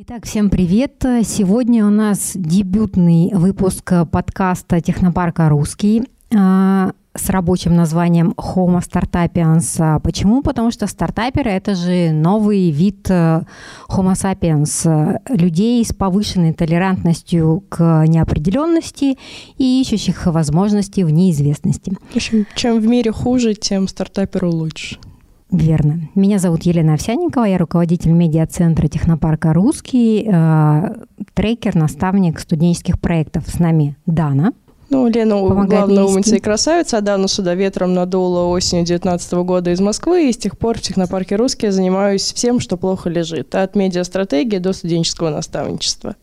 Итак, всем привет! Сегодня у нас дебютный выпуск подкаста Технопарка «Русский» а, с рабочим названием Homo Startapians. Почему? Потому что стартаперы – это же новый вид э, Homo sapiens, людей с повышенной толерантностью к неопределенности и ищущих возможности в неизвестности. В общем, чем в мире хуже, тем стартаперу лучше. Верно. Меня зовут Елена Овсянникова, я руководитель медиа-центра Технопарка «Русский», э, трекер, наставник студенческих проектов. С нами Дана. Ну, Лена главная умница и красавица, а Дану сюда ветром надула осенью 19 года из Москвы, и с тех пор в Технопарке «Русский» я занимаюсь всем, что плохо лежит, от медиастратегии до студенческого наставничества.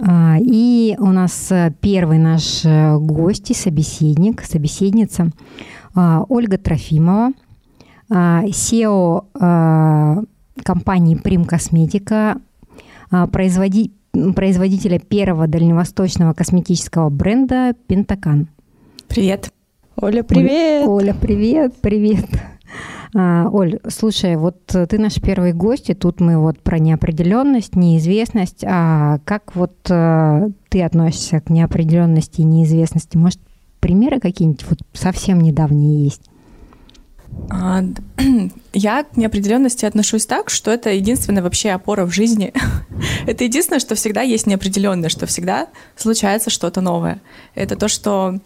А, и у нас э, первый наш э, гость и собеседник, собеседница а, Ольга Трофимова, SEO а, а, компании Prim Косметика, а, производителя первого дальневосточного косметического бренда Пентакан. Привет. Оля, привет. Оля, привет, привет. Оль, слушай, вот ты наш первый гость, и тут мы вот про неопределенность, неизвестность. А как вот ты относишься к неопределенности и неизвестности? Может, примеры какие-нибудь вот совсем недавние есть? А, я к неопределенности отношусь так, что это единственная вообще опора в жизни. это единственное, что всегда есть неопределенное, что всегда случается что-то новое. Это то, что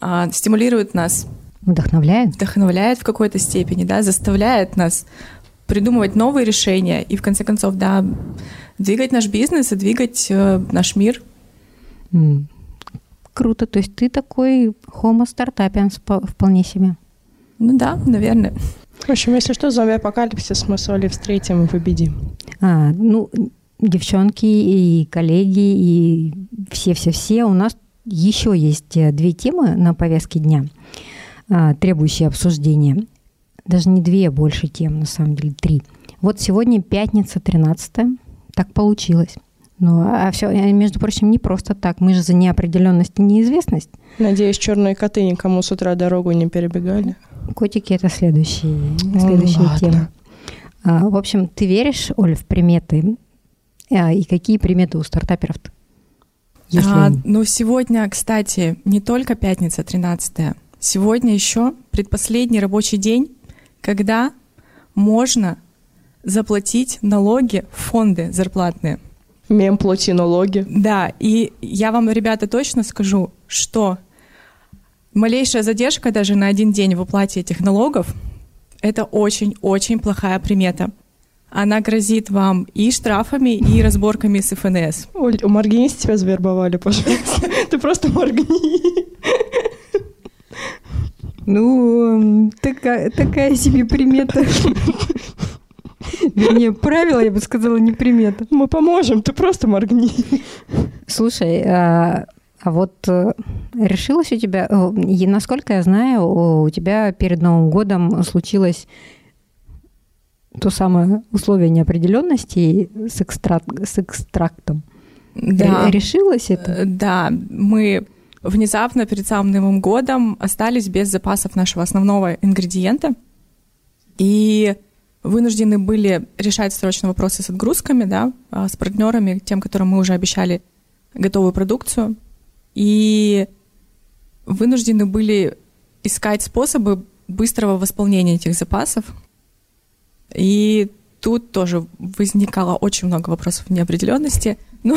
а, стимулирует нас. Вдохновляет? Вдохновляет в какой-то степени, да, заставляет нас придумывать новые решения и, в конце концов, да, двигать наш бизнес и двигать э, наш мир. Mm. Круто. То есть ты такой homo startupians вполне себе. Ну да, наверное. В общем, если что, зомби-апокалипсис мы с Олей встретим и победим. А, ну, девчонки и коллеги, и все-все-все, у нас еще есть э, две темы на повестке дня, а, требующие обсуждения. Даже не две, а больше тем, на самом деле, три. Вот сегодня пятница, 13 так получилось. Ну, а все, между прочим, не просто так. Мы же за неопределенность и неизвестность. Надеюсь, черные коты никому с утра дорогу не перебегали. Котики это следующие, следующая ну, тема. А, в общем, ты веришь, Оль, в приметы? А, и какие приметы у стартаперов? А, ну, сегодня, кстати, не только пятница 13 Сегодня еще предпоследний рабочий день, когда можно заплатить налоги в фонды зарплатные. Мем плати налоги. Да, и я вам, ребята, точно скажу, что малейшая задержка даже на один день в уплате этих налогов — это очень-очень плохая примета. Она грозит вам и штрафами, и разборками с ФНС. Оль, моргни, тебя завербовали, пожалуйста. Ты просто моргни. Ну, такая, такая себе примета. Вернее, правило, я бы сказала, не примета. Мы поможем, ты просто моргни. Слушай, а, вот э, решилось у тебя, э, насколько я знаю, у тебя перед Новым годом случилось то самое условие неопределенности с, экстрак, с экстрактом. Да. Решилось это? Э, да, мы внезапно перед самым Новым годом остались без запасов нашего основного ингредиента и вынуждены были решать срочно вопросы с отгрузками, да, а, с партнерами, тем, которым мы уже обещали готовую продукцию и вынуждены были искать способы быстрого восполнения этих запасов. И тут тоже возникало очень много вопросов неопределенности. Но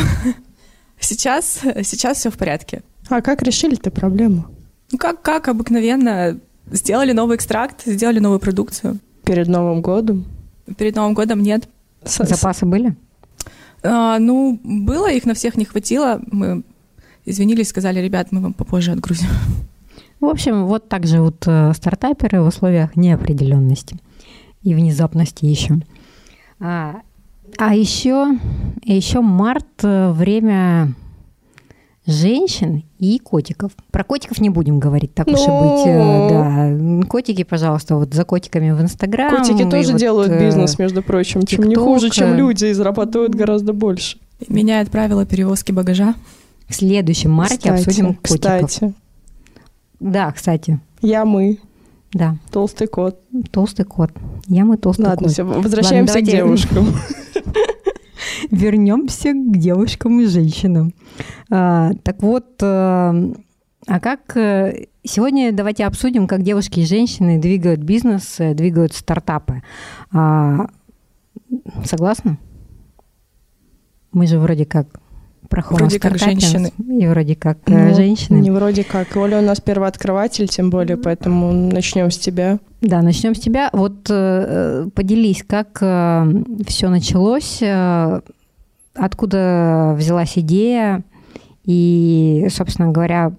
сейчас, сейчас все в порядке. А как решили эту проблему? Ну, как, как обыкновенно, сделали новый экстракт, сделали новую продукцию. Перед Новым годом? Перед Новым годом нет. Запасы были? А, ну, было, их на всех не хватило. Мы извинились, сказали, ребят, мы вам попозже отгрузим. В общем, вот так живут э, стартаперы в условиях неопределенности и внезапности еще. А, а еще, еще март э, время женщин и котиков. Про котиков не будем говорить, так Но... уж и быть. Э, да. Котики, пожалуйста, вот за котиками в Инстаграм. Котики тоже вот, делают бизнес, между прочим, чем не хуже, чем люди, и зарабатывают гораздо больше. Меняют правила перевозки багажа. В следующем марте кстати, обсудим котиков. Кстати. Да, кстати. Я мы. Да. Толстый кот. Толстый кот. Я мы толстый Ладно, кот. все, возвращаемся Ладно, к девушкам. Вернемся к девушкам и женщинам. А, так вот, э, а как э, сегодня давайте обсудим, как девушки и женщины двигают бизнес, э, двигают стартапы. А, согласна? Мы же вроде как про Вроде как женщины. И вроде как ну, женщины. Не вроде как. Оля у нас первооткрыватель, тем более, поэтому начнем с тебя. Да, начнем с тебя. Вот э, поделись, как э, все началось, э, откуда взялась идея, и, собственно говоря,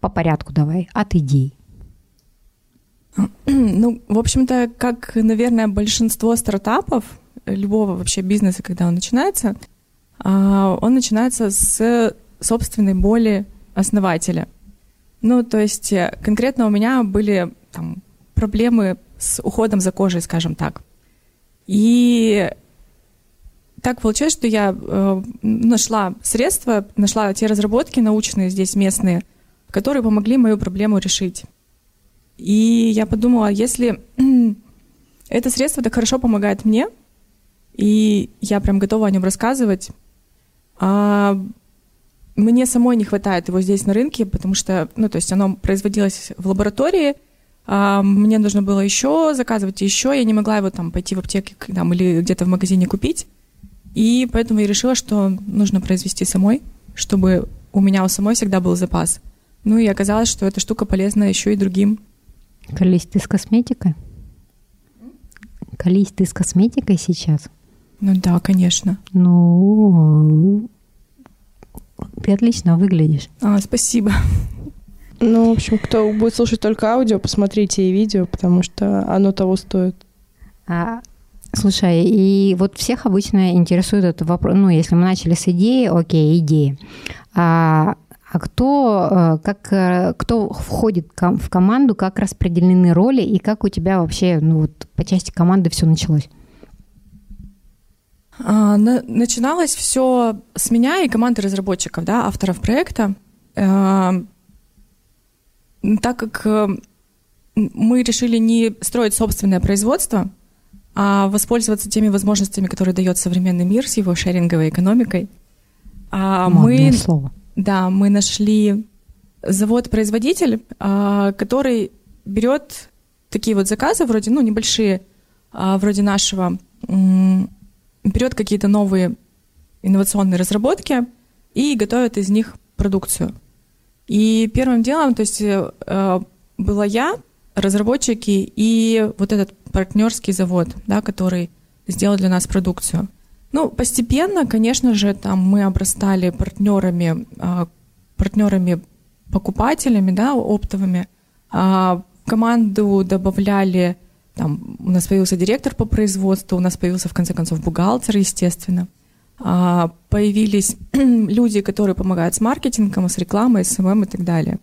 по порядку давай, от идей. Ну, в общем-то, как, наверное, большинство стартапов, любого вообще бизнеса, когда он начинается, он начинается с собственной боли основателя. Ну, то есть э, конкретно у меня были там, проблемы с уходом за кожей, скажем так. И так получилось, что я э, нашла средства, нашла те разработки научные здесь местные, которые помогли мою проблему решить. И я подумала, если это средство так хорошо помогает мне, и я прям готова о нем рассказывать, а мне самой не хватает его здесь на рынке, потому что, ну, то есть оно производилось в лаборатории, а мне нужно было еще заказывать еще, я не могла его там пойти в аптеке там, или где-то в магазине купить. И поэтому я решила, что нужно произвести самой, чтобы у меня у самой всегда был запас. Ну и оказалось, что эта штука полезна еще и другим. Колись ты с косметикой? Колись ты с косметикой сейчас? Ну да, конечно. Ну, ты отлично выглядишь. А, спасибо. Ну, в общем, кто будет слушать только аудио, посмотрите и видео, потому что оно того стоит. А, слушай, и вот всех обычно интересует этот вопрос. Ну, если мы начали с идеи, окей, идеи. А, а кто, э, как, э, кто входит в команду, как распределены роли и как у тебя вообще ну, вот, по части команды все началось? А, начиналось все с меня и команды разработчиков, да, авторов проекта. А, так как э, мы решили не строить собственное производство, а воспользоваться теми возможностями, которые дает современный мир с его шеринговой экономикой. А мы, слово. Да, мы нашли завод-производитель, который берет такие вот заказы, вроде, ну, небольшие, вроде нашего, берет какие-то новые инновационные разработки и готовит из них продукцию. И первым делом, то есть э, была я, разработчики и вот этот партнерский завод, да, который сделал для нас продукцию. Ну, постепенно, конечно же, там мы обрастали партнерами, э, партнерами покупателями, да, оптовыми. А в команду добавляли там у нас появился директор по производству, у нас появился в конце концов бухгалтер, естественно. А, появились люди, которые помогают с маркетингом, с рекламой, с SMM и так далее.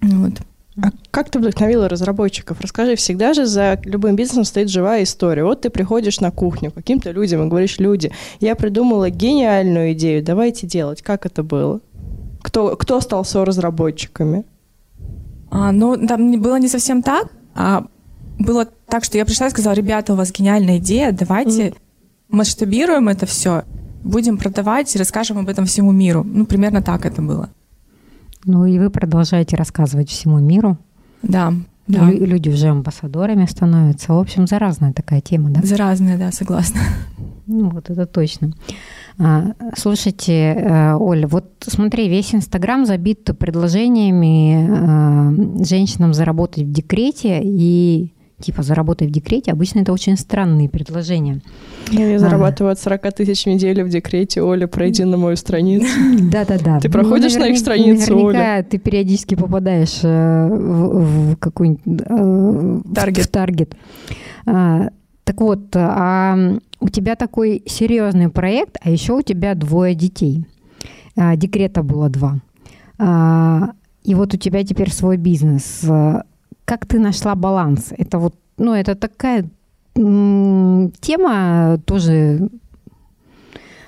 Вот. А как ты вдохновила разработчиков? Расскажи, всегда же за любым бизнесом стоит живая история. Вот ты приходишь на кухню к каким-то людям и говоришь, люди, я придумала гениальную идею, давайте делать. Как это было? Кто, кто стал со-разработчиками? А, ну, там было не совсем так. А было так, что я пришла и сказала, ребята, у вас гениальная идея, давайте mm. масштабируем это все, будем продавать и расскажем об этом всему миру. Ну, примерно так это было. Ну и вы продолжаете рассказывать всему миру. Да. да. Люди уже амбассадорами становятся. В общем, заразная такая тема, да? Заразная, да, согласна. Ну, вот это точно. А, слушайте, э, Оля, вот смотри, весь Инстаграм забит предложениями э, женщинам заработать в декрете и типа заработай в декрете, обычно это очень странные предложения. Я, зарабатываю от 40 тысяч в неделю в декрете, Оля, пройди на мою страницу. Да-да-да. Ты проходишь на их страницу, Оля? ты периодически попадаешь э, в какой-нибудь... Э, таргет. В таргет. А, так вот, а у тебя такой серьезный проект, а еще у тебя двое детей. А, декрета было два. И вот у тебя теперь свой бизнес как ты нашла баланс? Это вот, ну, это такая тема тоже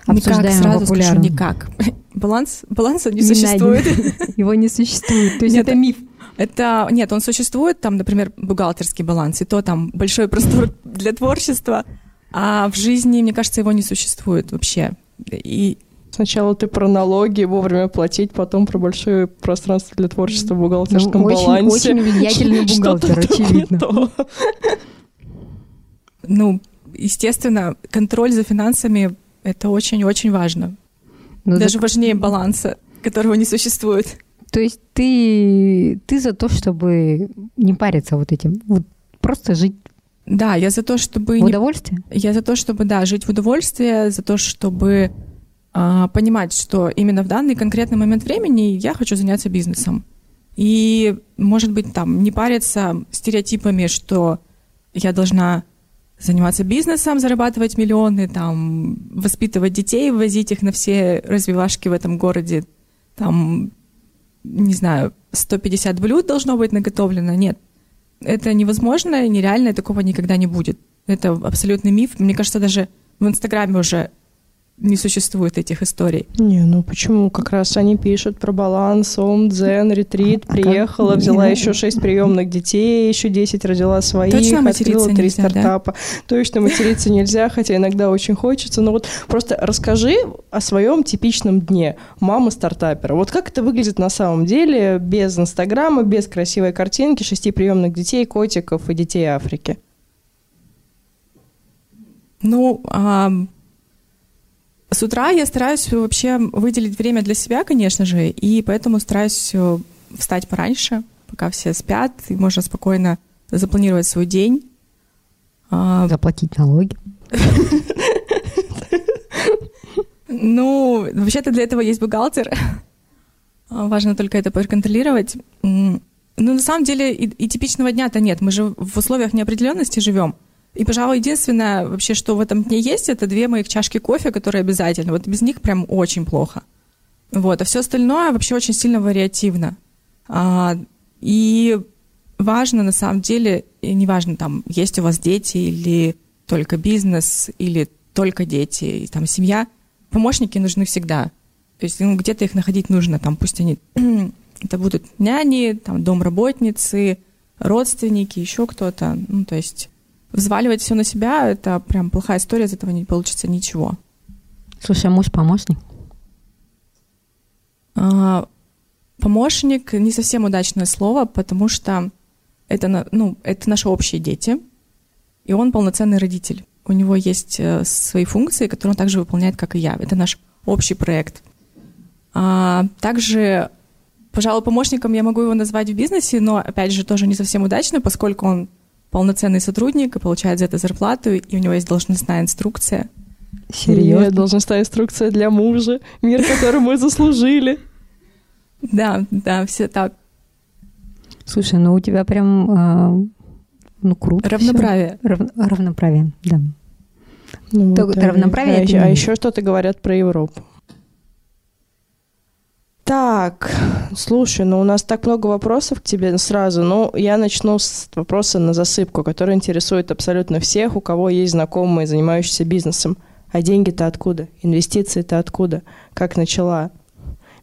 никак, сразу популярна. скажу, никак. Баланс, баланса не, не существует. Его не существует. То есть нет, это миф. Это нет, он существует, там, например, бухгалтерский баланс, и то там большой простор для творчества, а в жизни, мне кажется, его не существует вообще. И Сначала ты про налоги, вовремя платить, потом про большое пространство для творчества в бухгалтерском ну, очень, балансе. Очень влиятельный бухгалтер, очевидно. Ну, естественно, контроль за финансами — это очень-очень важно. Ну, Даже так... важнее баланса, которого не существует. То есть ты, ты за то, чтобы не париться вот этим, вот просто жить да, я за то, чтобы... В удовольствие? Не... Я за то, чтобы, да, жить в удовольствие, за то, чтобы понимать, что именно в данный конкретный момент времени я хочу заняться бизнесом. И, может быть, там не париться стереотипами, что я должна заниматься бизнесом, зарабатывать миллионы, там, воспитывать детей, возить их на все развивашки в этом городе, там, не знаю, 150 блюд должно быть наготовлено. Нет, это невозможно, нереально, такого никогда не будет. Это абсолютный миф. Мне кажется, даже в Инстаграме уже не существует этих историй. Не, ну почему? Как раз они пишут про баланс, ом, дзен, ретрит, а приехала, как? взяла еще шесть приемных детей, еще десять родила своих, Точно открыла три нельзя, стартапа. Да? Точно материться нельзя, хотя иногда очень хочется. Но вот просто расскажи о своем типичном дне мамы стартапера. Вот как это выглядит на самом деле без Инстаграма, без красивой картинки, шести приемных детей, котиков и детей Африки? Ну, а, с утра я стараюсь вообще выделить время для себя, конечно же, и поэтому стараюсь э, встать пораньше, пока все спят, и можно спокойно запланировать свой день. А, Заплатить налоги. Ну, вообще-то для этого есть бухгалтер. А, важно только это проконтролировать. Ну, на самом деле, и, и типичного дня-то нет. Мы же в условиях неопределенности живем. И, пожалуй, единственное вообще, что в этом дне есть, это две моих чашки кофе, которые обязательно. Вот без них прям очень плохо. Вот. А все остальное вообще очень сильно вариативно. А, и важно, на самом деле, и неважно, там, есть у вас дети или только бизнес, или только дети, и там семья, помощники нужны всегда. То есть ну, где-то их находить нужно, там, пусть они, это будут няни, там, домработницы, родственники, еще кто-то. Ну, то есть взваливать все на себя, это прям плохая история, из этого не получится ничего. Слушай, а муж помощник? А, помощник не совсем удачное слово, потому что это, ну, это наши общие дети, и он полноценный родитель. У него есть э, свои функции, которые он также выполняет, как и я. Это наш общий проект. А, также, пожалуй, помощником я могу его назвать в бизнесе, но, опять же, тоже не совсем удачно, поскольку он полноценный сотрудник и получает за это зарплату, и у него есть должностная инструкция. Серьезно? Нет, должностная инструкция для мужа, мир, который мы заслужили. Да, да, все так. Слушай, ну у тебя прям, а, ну круто. Равноправие. Рав, равноправие, да. Ну, вот, равноправие. А, а еще что-то говорят про Европу. Так, слушай, ну у нас так много вопросов к тебе сразу. Ну, я начну с вопроса на засыпку, который интересует абсолютно всех, у кого есть знакомые, занимающиеся бизнесом. А деньги-то откуда? Инвестиции-то откуда? Как начала?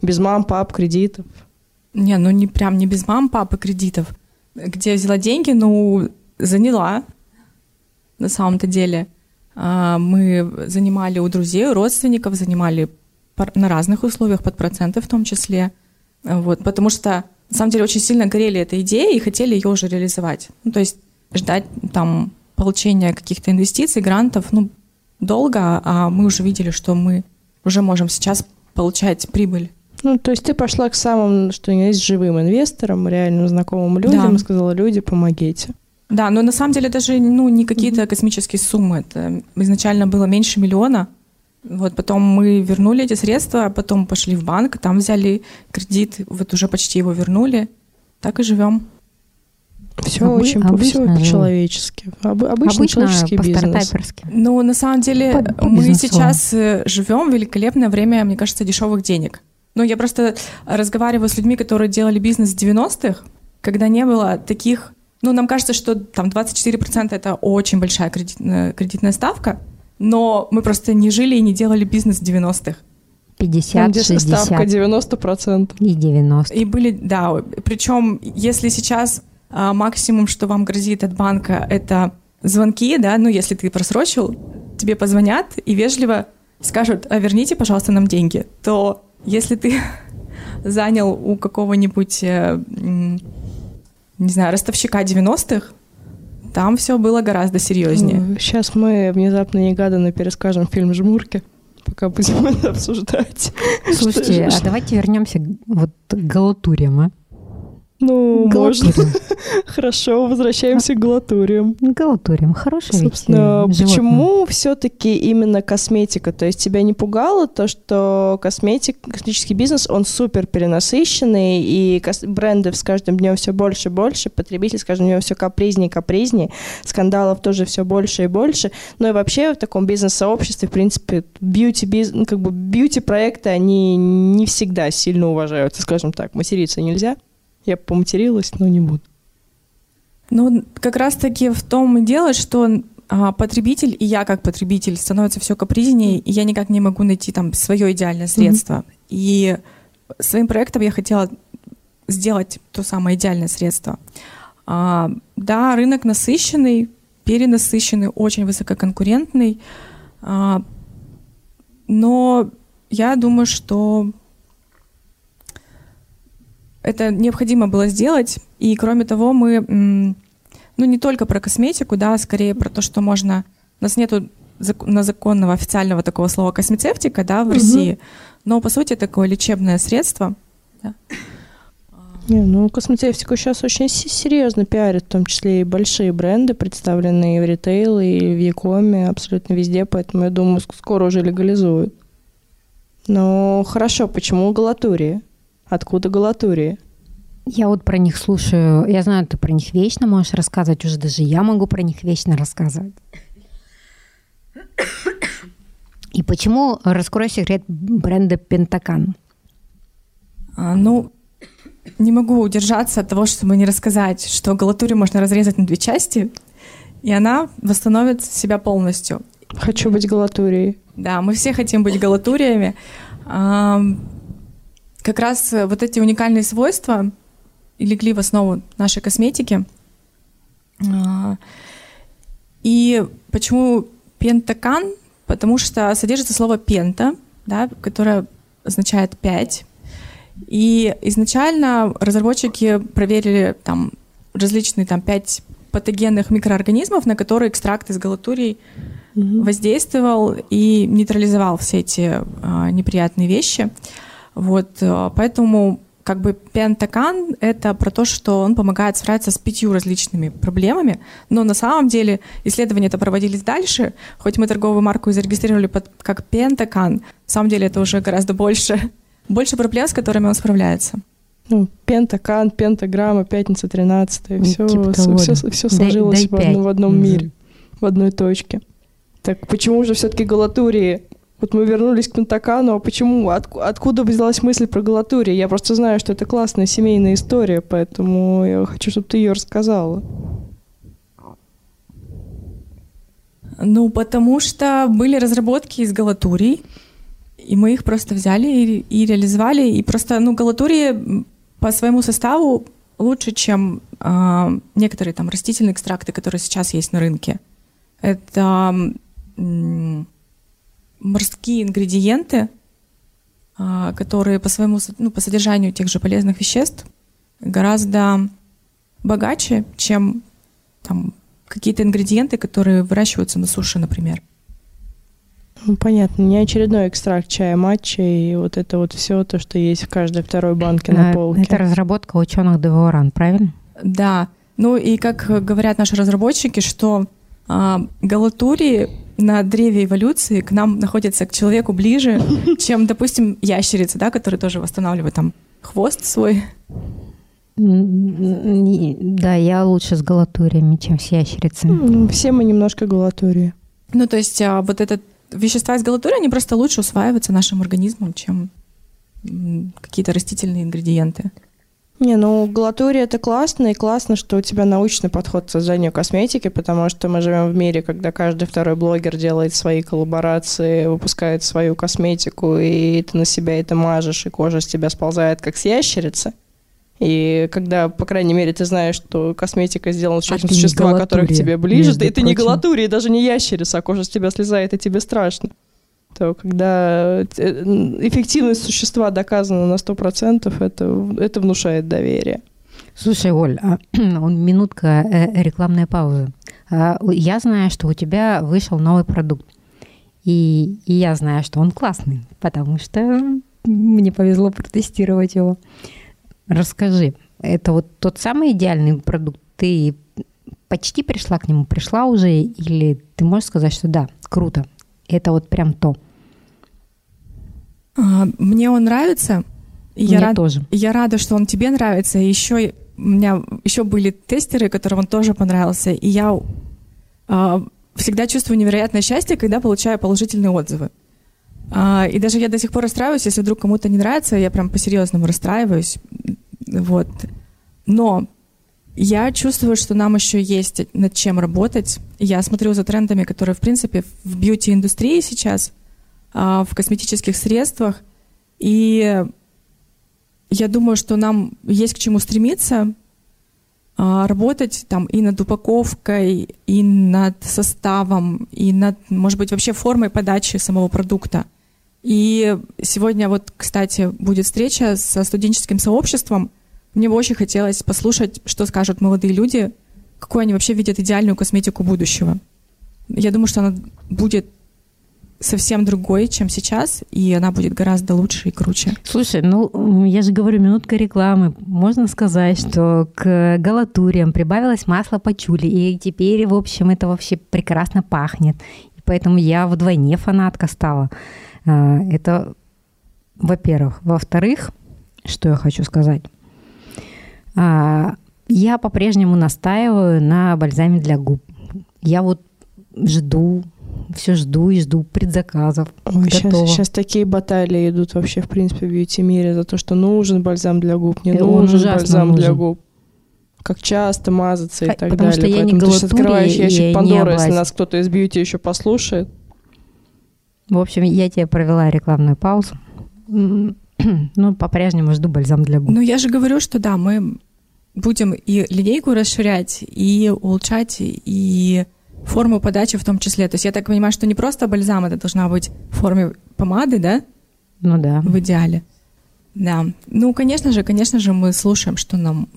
Без мам, пап, кредитов? Не, ну не прям не без мам, папы, кредитов. Где я взяла деньги? Ну, заняла, на самом-то деле. А, мы занимали у друзей, у родственников, занимали на разных условиях, под проценты в том числе. Вот, потому что, на самом деле, очень сильно горели этой идеей и хотели ее уже реализовать. Ну, то есть ждать там получения каких-то инвестиций, грантов, ну, долго, а мы уже видели, что мы уже можем сейчас получать прибыль. Ну, то есть ты пошла к самым, что есть, живым инвесторам, реальным знакомым людям да. и сказала, люди, помогите. Да, но на самом деле даже ну, не какие-то космические суммы. Это изначально было меньше миллиона. Вот потом мы вернули эти средства, а потом пошли в банк, там взяли кредит, вот уже почти его вернули. Так и живем. Все Обы- очень обычно, все по-человечески. Об, обычно, обычно человеческий бизнес. Ну, на самом деле, по, по мы сейчас э, живем в великолепное время, мне кажется, дешевых денег. Ну, я просто разговариваю с людьми, которые делали бизнес в 90-х, когда не было таких... Ну, нам кажется, что там 24% это очень большая кредит, кредитная ставка, но мы просто не жили и не делали бизнес в 90-х. 50, где 60. ставка 90%. И 90. И были, да, причем если сейчас а, максимум, что вам грозит от банка, это звонки, да, ну если ты просрочил, тебе позвонят и вежливо скажут, а верните, пожалуйста, нам деньги, то если ты занял у какого-нибудь, э, не знаю, ростовщика 90-х, там все было гораздо серьезнее. Сейчас мы внезапно негаданно перескажем фильм «Жмурки», пока будем это обсуждать. Слушайте, а давайте вернемся вот к галатуриям, а? Ну, можно. Хорошо, возвращаемся к галатуриям. Галатуриям, хорошая Собственно, ведь почему все-таки именно косметика? То есть тебя не пугало то, что косметик, косметический бизнес, он супер перенасыщенный, и бренды с каждым днем все больше и больше, потребитель с каждым днем все капризнее и капризнее, скандалов тоже все больше и больше. Ну и вообще в таком бизнес-сообществе, в принципе, бьюти ну, как бы бьюти-проекты, они не всегда сильно уважаются, скажем так, материться нельзя. Я поматерилась, но не буду. Ну, как раз-таки в том и дело, что а, потребитель и я как потребитель становится все капризнее, и я никак не могу найти там свое идеальное средство. Mm-hmm. И своим проектом я хотела сделать то самое идеальное средство. А, да, рынок насыщенный, перенасыщенный, очень высококонкурентный, а, но я думаю, что это необходимо было сделать. И кроме того, мы, ну не только про косметику, да, скорее про то, что можно... У нас нету на законного официального такого слова космецевтика, да, в угу. России, но по сути такое лечебное средство. Да. Не, ну косметевтику сейчас очень серьезно пиарят, в том числе и большие бренды, представленные в ритейл и в Якоме, абсолютно везде, поэтому я думаю, скоро уже легализуют. Ну, хорошо, почему галатурия? Откуда галатурия? Я вот про них слушаю, я знаю, ты про них вечно можешь рассказывать, уже даже я могу про них вечно рассказывать. И почему, раскрой секрет бренда Пентакан? А, ну, не могу удержаться от того, чтобы не рассказать, что галатурию можно разрезать на две части, и она восстановит себя полностью. Хочу быть галатурией. Да, мы все хотим быть галатуриями как раз э, вот эти уникальные свойства легли в основу нашей косметики. А, и почему пентакан? Потому что содержится слово пента, да, которое означает пять. И изначально разработчики проверили там различные там пять патогенных микроорганизмов, на которые экстракт из галатурий mm-hmm. воздействовал и нейтрализовал все эти а, неприятные вещи. Вот, э, поэтому как бы пентакан — это про то, что он помогает справиться с пятью различными проблемами, но на самом деле исследования это проводились дальше, хоть мы торговую марку и зарегистрировали под, как пентакан, на самом деле это уже гораздо больше, больше проблем, с которыми он справляется. Ну, пентакан, пентаграмма, пятница 13 все, типа все, все, все сложилось дай, дай в, в одном мире, в одной точке. Так почему же все-таки галатурии вот мы вернулись к Пентакану, а почему? От, откуда взялась мысль про Галатурию? Я просто знаю, что это классная семейная история, поэтому я хочу, чтобы ты ее рассказала. Ну, потому что были разработки из Галатурий, и мы их просто взяли и, и реализовали. И просто, ну, Галатурии по своему составу лучше, чем э, некоторые там растительные экстракты, которые сейчас есть на рынке. Это морские ингредиенты, а, которые по своему ну, по содержанию тех же полезных веществ гораздо богаче, чем там, какие-то ингредиенты, которые выращиваются на суше, например. Ну, понятно, не очередной экстракт чая матча и вот это вот все то, что есть в каждой второй банке на а, полке. Это разработка ученых Девуаран, правильно? Да. Ну и как говорят наши разработчики, что а, галатурии на древе эволюции к нам находятся к человеку ближе, чем, допустим, ящерицы, да, которые тоже восстанавливают там хвост свой. Да, я лучше с галатуриями, чем с ящерицами. Все мы немножко галатурии. Ну, то есть а, вот этот вещества из галатурии, они просто лучше усваиваются нашим организмом, чем какие-то растительные ингредиенты. Не, ну галатурия это классно, и классно, что у тебя научный подход к созданию косметики, потому что мы живем в мире, когда каждый второй блогер делает свои коллаборации, выпускает свою косметику, и ты на себя это мажешь, и кожа с тебя сползает, как с ящерицы. И когда, по крайней мере, ты знаешь, что косметика сделана с учетом а существа, которое к тебе ближе, ты, это не галатурия, даже не ящерица, а кожа с тебя слезает, и тебе страшно. То когда э, эффективность существа доказана на 100%, это, это внушает доверие. Слушай, Оль, а, минутка э, рекламной паузы. А, я знаю, что у тебя вышел новый продукт. И, и я знаю, что он классный, потому что мне повезло протестировать его. Расскажи, это вот тот самый идеальный продукт? Ты почти пришла к нему, пришла уже, или ты можешь сказать, что да, круто, это вот прям то? А, мне он нравится. Я Мне рад, тоже. Я рада, что он тебе нравится. Еще у меня еще были тестеры, которым он тоже понравился. И я э, всегда чувствую невероятное счастье, когда получаю положительные отзывы. Э, и даже я до сих пор расстраиваюсь, если вдруг кому-то не нравится, я прям по-серьезному расстраиваюсь. Вот. Но я чувствую, что нам еще есть над чем работать. Я смотрю за трендами, которые, в принципе, в бьюти-индустрии сейчас, э, в косметических средствах. И я думаю, что нам есть к чему стремиться, а, работать там и над упаковкой, и над составом, и над, может быть, вообще формой подачи самого продукта. И сегодня вот, кстати, будет встреча со студенческим сообществом. Мне бы очень хотелось послушать, что скажут молодые люди, какую они вообще видят идеальную косметику будущего. Я думаю, что она будет совсем другой, чем сейчас, и она будет гораздо лучше и круче. Слушай, ну, я же говорю, минутка рекламы. Можно сказать, что к галатуриям прибавилось масло пачули, и теперь, в общем, это вообще прекрасно пахнет. И поэтому я вдвойне фанатка стала. А, это, во-первых. Во-вторых, что я хочу сказать? А, я по-прежнему настаиваю на бальзаме для губ. Я вот жду все жду и жду предзаказов. Ой, сейчас, сейчас такие баталии идут вообще, в принципе, в бьюти-мире за то, что нужен бальзам для губ, не и нужен бальзам нужен. для губ. Как часто мазаться и а, так потому далее. Что я Поэтому не ты сейчас открываешь ящик Пандоры, если нас кто-то из бьюти еще послушает. В общем, я тебе провела рекламную паузу. Ну, по-прежнему жду бальзам для губ. Ну, я же говорю, что да, мы будем и линейку расширять, и улучшать, и форму подачи в том числе. То есть я так понимаю, что не просто бальзам, это должна быть в форме помады, да? Ну да. В идеале. Да. Ну, конечно же, конечно же, мы слушаем, что нам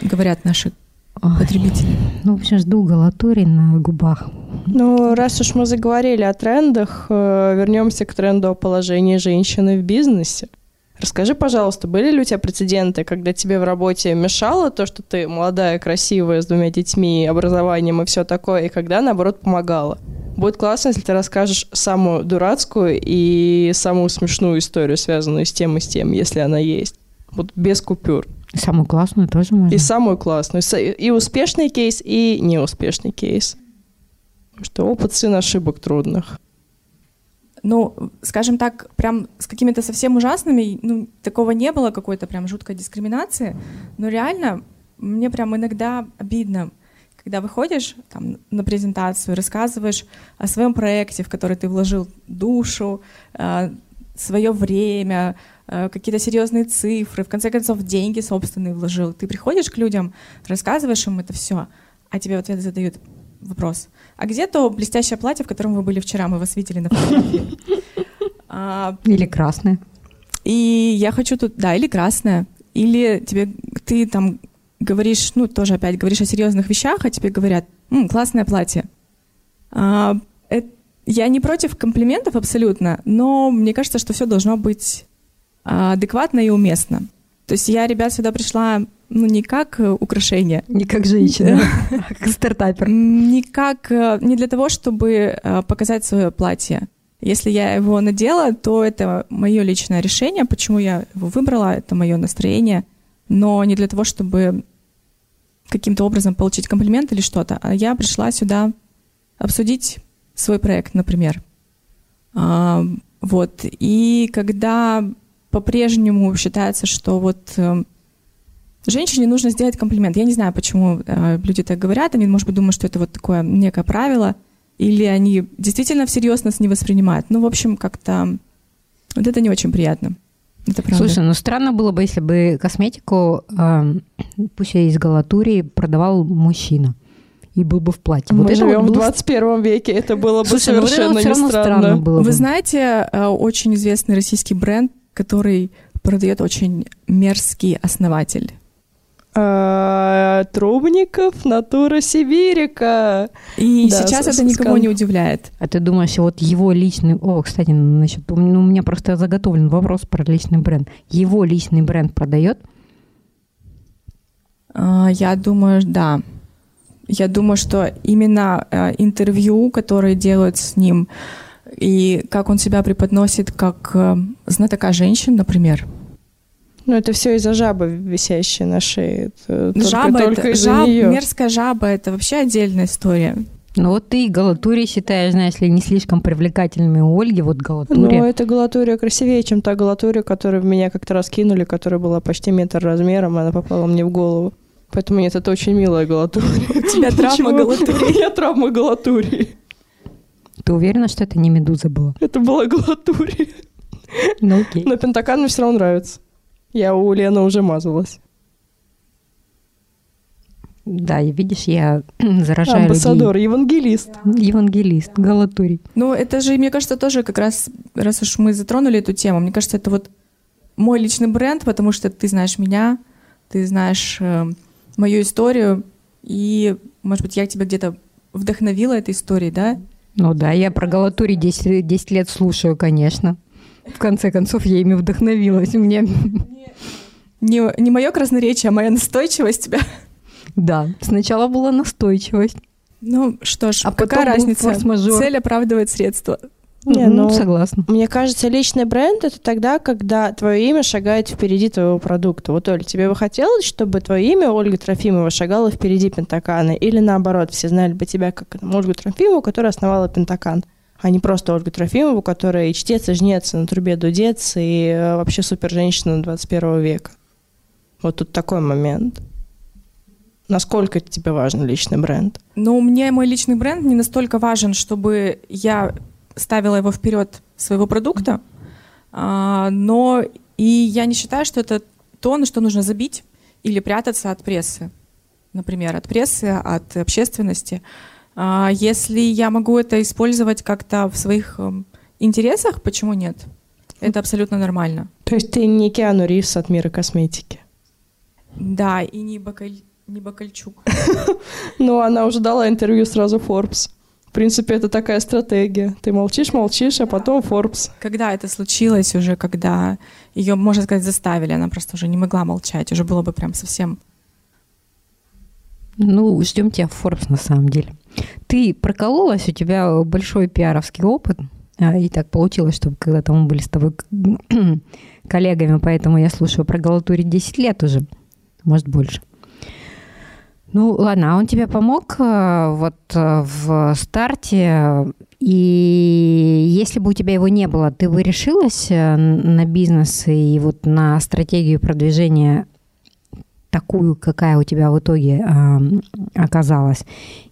говорят наши Ой. потребители. Ну, в общем, жду галатурий на губах. Ну, раз уж мы заговорили о трендах, э, вернемся к тренду о положении женщины в бизнесе. Расскажи, пожалуйста, были ли у тебя прецеденты, когда тебе в работе мешало то, что ты молодая, красивая, с двумя детьми, образованием и все такое, и когда, наоборот, помогало? Будет классно, если ты расскажешь самую дурацкую и самую смешную историю, связанную с тем и с тем, если она есть. Вот без купюр. И самую классную тоже можно. И самую классную. И успешный кейс, и неуспешный кейс. Потому что опыт сын ошибок трудных ну, скажем так, прям с какими-то совсем ужасными, ну, такого не было, какой-то прям жуткой дискриминации, но реально мне прям иногда обидно, когда выходишь там, на презентацию, рассказываешь о своем проекте, в который ты вложил душу, э, свое время, э, какие-то серьезные цифры, в конце концов, деньги собственные вложил. Ты приходишь к людям, рассказываешь им это все, а тебе в ответ задают вопрос — а где то блестящее платье, в котором вы были вчера? Мы вас видели на фотографии. А, или красное. И я хочу тут, да, или красное. Или тебе, ты там говоришь, ну, тоже опять говоришь о серьезных вещах, а тебе говорят, М, классное платье. А, это, я не против комплиментов абсолютно, но мне кажется, что все должно быть а, адекватно и уместно. То есть я, ребят, сюда пришла ну, не как э, украшение. Не как женщина, а как стартапер. Не как, э, не для того, чтобы э, показать свое платье. Если я его надела, то это мое личное решение, почему я его выбрала, это мое настроение, но не для того, чтобы каким-то образом получить комплимент или что-то. А я пришла сюда обсудить свой проект, например. А, вот. И когда по-прежнему считается, что вот Женщине нужно сделать комплимент. Я не знаю, почему э, люди так говорят. Они, может быть, думают, что это вот такое некое правило. Или они действительно всерьез нас не воспринимают. Ну, в общем, как-то вот это не очень приятно. Это правда. Слушай, ну странно было бы, если бы косметику, э, пусть из галатурии, продавал мужчина. и был бы в платье. Мы вот живем в 21 веке, это было бы Слушай, ну совершенно вот не странно. странно было бы. Вы знаете, э, очень известный российский бренд, который продает очень мерзкий основатель. А, Трубников, Натура Сибирика. И да, сейчас это никого не удивляет. А ты думаешь, вот его личный... О, кстати, значит, у меня просто заготовлен вопрос про личный бренд. Его личный бренд продает? А, я думаю, да. Я думаю, что именно э, интервью, которые делают с ним, и как он себя преподносит как э, знатока женщин, например, ну, это все из-за жабы, висящей на шее. Это жаба, только это, жаб, нее. мерзкая жаба, это вообще отдельная история. Ну вот ты Галатурия считаешь, знаешь ли, не слишком привлекательными у Ольги, вот Галатурия. Ну, это Галатурия красивее, чем та Галатурия, которую меня как-то раскинули, которая была почти метр размером, и она попала мне в голову. Поэтому нет, это очень милая Галатурия. У тебя травма Галатурии. У меня травма Галатурии. Ты уверена, что это не Медуза была? Это была Галатурия. Ну окей. Но Пентакан мне все равно нравится. Я у Лены уже мазалась. Да, и видишь, я заражаю Амбассадор, людей. евангелист. Евангелист, Галатурий. Ну, это же, мне кажется, тоже как раз, раз уж мы затронули эту тему, мне кажется, это вот мой личный бренд, потому что ты знаешь меня, ты знаешь э, мою историю, и, может быть, я тебя где-то вдохновила этой историей, да? Ну да, я про Галатурий 10, 10 лет слушаю, конечно. В конце концов, я ими вдохновилась. Мне... Не, не мое красноречие, а моя настойчивость тебя. Да, сначала была настойчивость. Ну что ж, а какая разница? Цель оправдывает средства. Не, ну, ну, согласна. Мне кажется, личный бренд это тогда, когда твое имя шагает впереди твоего продукта. Вот, Оль, тебе бы хотелось, чтобы твое имя Ольга Трофимова шагала впереди Пентакана? Или наоборот, все знали бы тебя как Ольгу Трофимову, которая основала Пентакан? а не просто Ольгу Трофимову, которая и чтец, и жнец, и на трубе дудец, и э, вообще супер женщина 21 века. Вот тут такой момент. Насколько тебе важен личный бренд? Ну, мне мой личный бренд не настолько важен, чтобы я ставила его вперед своего продукта, а, но и я не считаю, что это то, на что нужно забить или прятаться от прессы. Например, от прессы, от общественности. А если я могу это использовать как-то в своих эм, интересах, почему нет? Это абсолютно нормально. То есть ты не Киану Ривз от мира косметики? Да, и не, Бакаль... не Бакальчук. Ну, она уже дала интервью сразу Forbes. В принципе, это такая стратегия. Ты молчишь, молчишь, а потом Forbes. Когда это случилось уже, когда ее, можно сказать, заставили, она просто уже не могла молчать, уже было бы прям совсем... Ну, ждем тебя в Forbes на самом деле. Ты прокололась, у тебя большой пиаровский опыт, а, и так получилось, что когда-то мы были с тобой коллегами, поэтому я слушаю про Галатури 10 лет уже, может, больше. Ну, ладно, а он тебе помог э, вот э, в старте, и если бы у тебя его не было, ты бы решилась э, на бизнес и вот на стратегию продвижения такую, какая у тебя в итоге оказалась?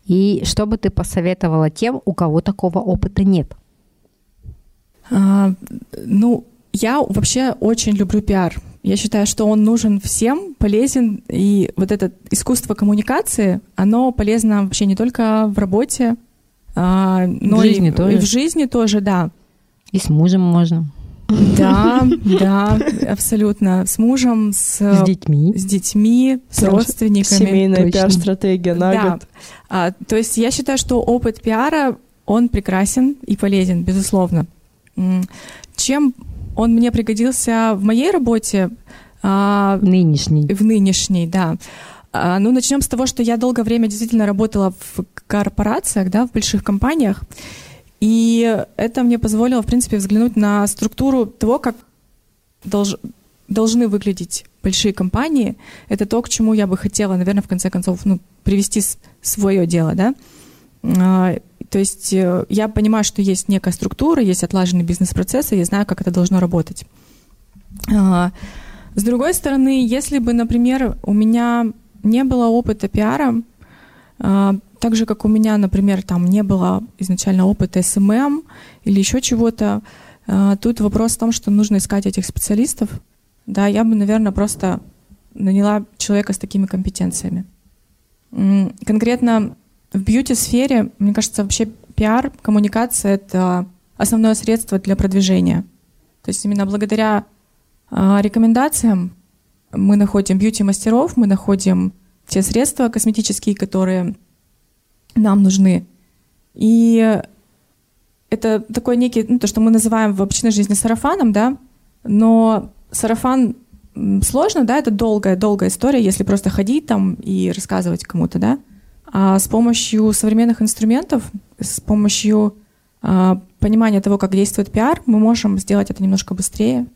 И что бы ты посоветовала тем, у кого такого опыта нет? А, ну, я вообще очень люблю пиар. Я считаю, что он нужен всем, полезен. И вот это искусство коммуникации, оно полезно вообще не только в работе, а, но в жизни и, тоже. и в жизни тоже, да. И с мужем можно. Да, да, абсолютно. С мужем, с, с детьми, с детьми, с родственниками. Семейная пиар-стратегия на да. год. А, то есть я считаю, что опыт пиара он прекрасен и полезен, безусловно. Чем он мне пригодился в моей работе? А, нынешней. В нынешней, да. А, ну, начнем с того, что я долгое время действительно работала в корпорациях, да, в больших компаниях. И это мне позволило, в принципе, взглянуть на структуру того, как долж, должны выглядеть большие компании. Это то, к чему я бы хотела, наверное, в конце концов, ну, привести свое дело, да. А, то есть э, я понимаю, что есть некая структура, есть отлаженный бизнес-процесс, и я знаю, как это должно работать. А, с другой стороны, если бы, например, у меня не было опыта пиара, а, так же, как у меня, например, там не было изначально опыта SMM или еще чего-то, а, тут вопрос в том, что нужно искать этих специалистов. Да, я бы, наверное, просто наняла человека с такими компетенциями. Конкретно в бьюти-сфере, мне кажется, вообще пиар, коммуникация — это основное средство для продвижения. То есть именно благодаря э, рекомендациям мы находим бьюти-мастеров, мы находим те средства косметические, которые нам нужны. И это такой некий, ну, то, что мы называем в обычной жизни сарафаном, да, но сарафан сложно, да, это долгая-долгая история, если просто ходить там и рассказывать кому-то, да. А с помощью современных инструментов, с помощью а, понимания того, как действует пиар, мы можем сделать это немножко быстрее.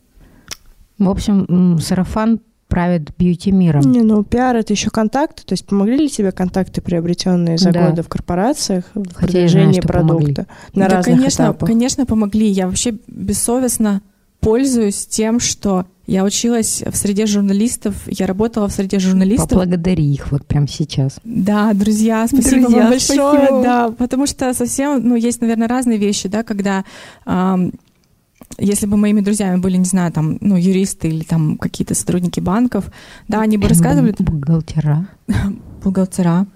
В общем, сарафан правит бьюти-миром. Не, ну пиар это еще контакты, то есть помогли ли тебе контакты, приобретенные за да. годы в корпорациях, в Хотя продвижении знаю, продукта на да, разных конечно, этапах? Конечно, помогли. Я вообще бессовестно пользуюсь тем, что я училась в среде журналистов, я работала в среде журналистов. Поблагодари их вот прямо сейчас. Да, друзья, спасибо друзья, вам большое. Спасибо. Да, потому что совсем, ну, есть, наверное, разные вещи, да, когда эм, если бы моими друзьями были, не знаю, там, ну, юристы или там какие-то сотрудники банков, да, они бы рассказывали... Бухгалтера. Бухгалтера.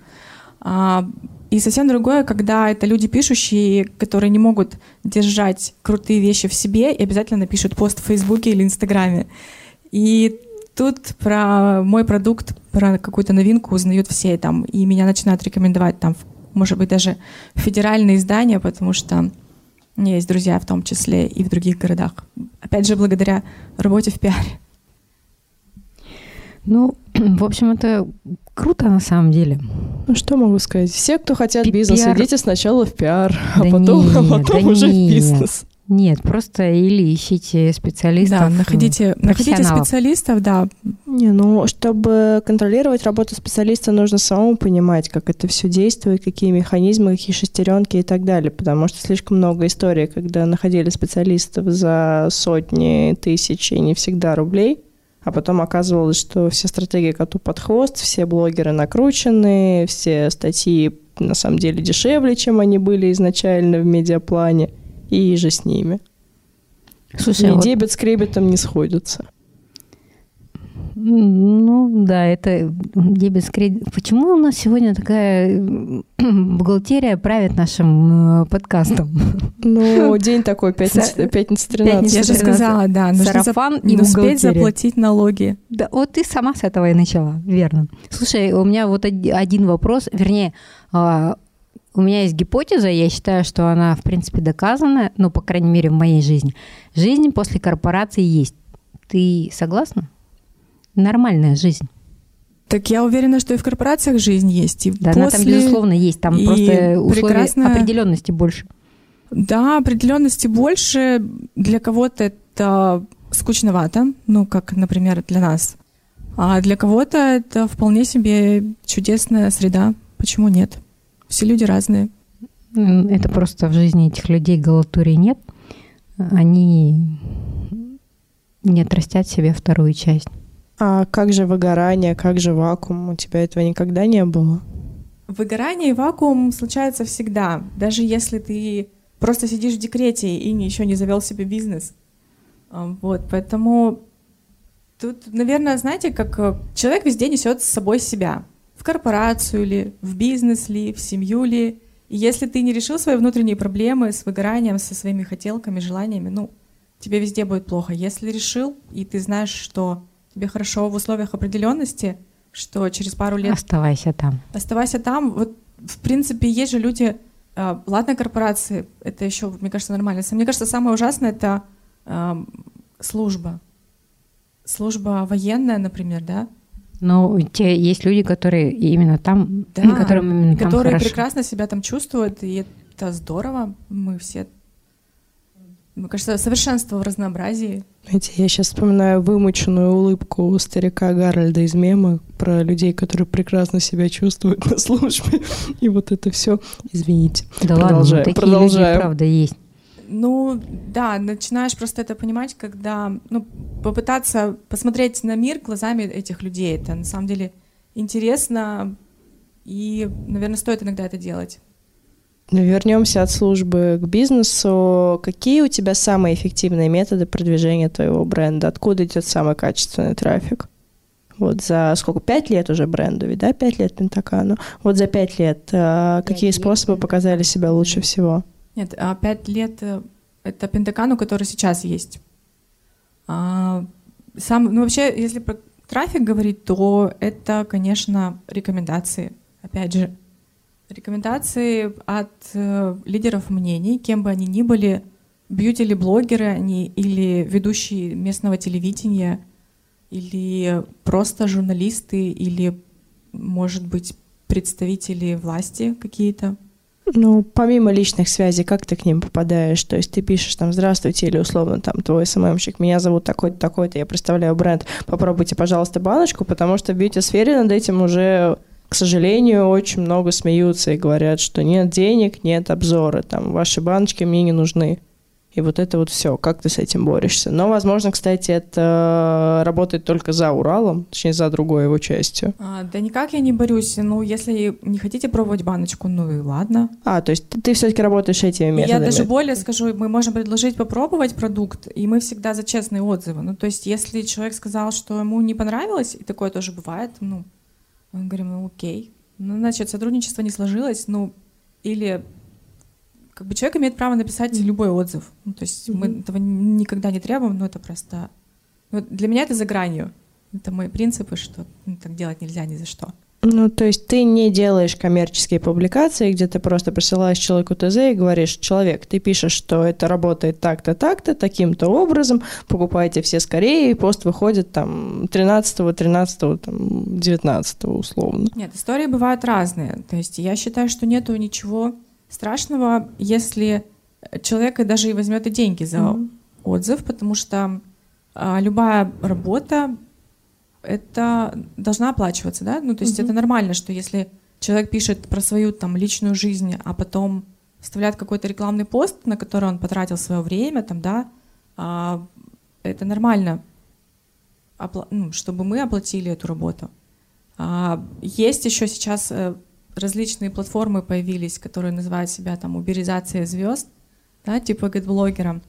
А, и совсем другое, когда это люди пишущие, которые не могут держать крутые вещи в себе и обязательно напишут пост в Фейсбуке или Инстаграме. И тут про мой продукт, про какую-то новинку узнают все там, и меня начинают рекомендовать там, может быть, даже федеральные издания, потому что у меня есть друзья в том числе и в других городах. Опять же, благодаря работе в пиаре. Ну, в общем, это круто на самом деле. Ну, что могу сказать? Все, кто хотят Пи- бизнес, пиар... идите сначала в пиар, а да а потом, нет, а потом да уже нет. в бизнес. Нет, просто или ищите специалистов. Да, находите, находите специалистов, да. Не, ну, чтобы контролировать работу специалиста, нужно самому понимать, как это все действует, какие механизмы, какие шестеренки и так далее, потому что слишком много историй, когда находили специалистов за сотни, тысячи, не всегда рублей, а потом оказывалось, что все стратегии коту под хвост, все блогеры накручены, все статьи на самом деле дешевле, чем они были изначально в медиаплане – и же с ними. Слушай, и вот... дебет с кребетом не сходятся. Ну, да, это дебет кредит. Почему у нас сегодня такая бухгалтерия правит нашим э, подкастом? Ну, день такой, пятница, пятница 13. Я же сказала, да. Сарафан и успеть заплатить налоги. Да, вот ты сама с этого и начала, верно. Слушай, у меня вот один вопрос, вернее, а, у меня есть гипотеза, я считаю, что она, в принципе, доказана, ну, по крайней мере, в моей жизни. Жизнь после корпорации есть. Ты согласна? Нормальная жизнь. Так я уверена, что и в корпорациях жизнь есть. И да, после... она там, безусловно, есть. Там и просто условия прекрасная... определенности больше. Да, определенности больше. Для кого-то это скучновато, ну, как, например, для нас. А для кого-то это вполне себе чудесная среда. Почему нет? Все люди разные. Это просто в жизни этих людей галатурии нет. Они не отрастят себе вторую часть. А как же выгорание, как же вакуум? У тебя этого никогда не было? Выгорание и вакуум случаются всегда. Даже если ты просто сидишь в декрете и еще не завел себе бизнес. А, вот, поэтому тут, наверное, знаете, как э, человек везде несет с собой себя в корпорацию ли, в бизнес ли, в семью ли. И если ты не решил свои внутренние проблемы с выгоранием, со своими хотелками, желаниями, ну, тебе везде будет плохо. Если решил, и ты знаешь, что тебе хорошо в условиях определенности, что через пару лет... Оставайся там. Оставайся там. Вот, в принципе, есть же люди... Э, ладно, корпорации, это еще, мне кажется, нормально. Мне кажется, самое ужасное — это э, служба. Служба военная, например, да? Но те есть люди, которые именно там, да, которым именно там которые хорошо. прекрасно себя там чувствуют, и это здорово. Мы все, мне кажется, совершенство в разнообразии. Знаете, я сейчас вспоминаю вымученную улыбку у старика Гарольда из мема про людей, которые прекрасно себя чувствуют на службе. И вот это все. Извините. Да ладно, ну, такие продолжаем. люди, правда, есть. Ну, да, начинаешь просто это понимать, когда, ну, попытаться посмотреть на мир глазами этих людей. Это на самом деле интересно, и, наверное, стоит иногда это делать. Ну, вернемся от службы к бизнесу. Какие у тебя самые эффективные методы продвижения твоего бренда? Откуда идет самый качественный трафик? Вот за сколько? Пять лет уже бренду, ведь, да? Пять лет Пентакану. Вот за пять лет э, какие способы показали себя лучше всего? Нет, а пять лет э, это Пентакану, который сейчас есть. А, сам, ну вообще, если про трафик говорить, то это, конечно, рекомендации. Опять же, рекомендации от э, лидеров мнений, кем бы они ни были, бьюти или блогеры они, или ведущие местного телевидения, или просто журналисты, или, может быть, представители власти какие-то. Ну, помимо личных связей, как ты к ним попадаешь? То есть ты пишешь там «Здравствуйте» или условно там «Твой СММщик, меня зовут такой-то, такой-то, я представляю бренд, попробуйте, пожалуйста, баночку», потому что в бьюти-сфере над этим уже к сожалению, очень много смеются и говорят, что нет денег, нет обзора, там, ваши баночки мне не нужны. И вот это вот все, как ты с этим борешься. Но, возможно, кстати, это работает только за Уралом, точнее, за другой его частью. А, да никак я не борюсь. Ну, если не хотите пробовать баночку, ну и ладно. А, то есть ты, ты все-таки работаешь этими методами? Я даже более скажу, мы можем предложить попробовать продукт, и мы всегда за честные отзывы. Ну, то есть если человек сказал, что ему не понравилось, и такое тоже бывает, ну, мы говорим, ну окей. Ну, значит, сотрудничество не сложилось, ну, или как бы человек имеет право написать mm-hmm. любой отзыв. Ну, то есть mm-hmm. мы этого никогда не требуем, но это просто... Ну, для меня это за гранью. Это мои принципы, что ну, так делать нельзя ни за что. Ну, то есть ты не делаешь коммерческие публикации, где ты просто присылаешь человеку ТЗ и говоришь, человек, ты пишешь, что это работает так-то, так-то, таким-то образом, покупайте все скорее, и пост выходит там 13 13 там, 19 условно. Нет, истории бывают разные. То есть я считаю, что нету ничего страшного, если человек даже и возьмет и деньги за mm-hmm. отзыв, потому что а, любая работа это должна оплачиваться, да? Ну, то есть mm-hmm. это нормально, что если человек пишет про свою там личную жизнь, а потом вставляет какой-то рекламный пост, на который он потратил свое время, там, да, а, это нормально, опла- ну, чтобы мы оплатили эту работу. А, есть еще сейчас э, различные платформы появились, которые называют себя там уберизация звезд, да, типа гет-блогером.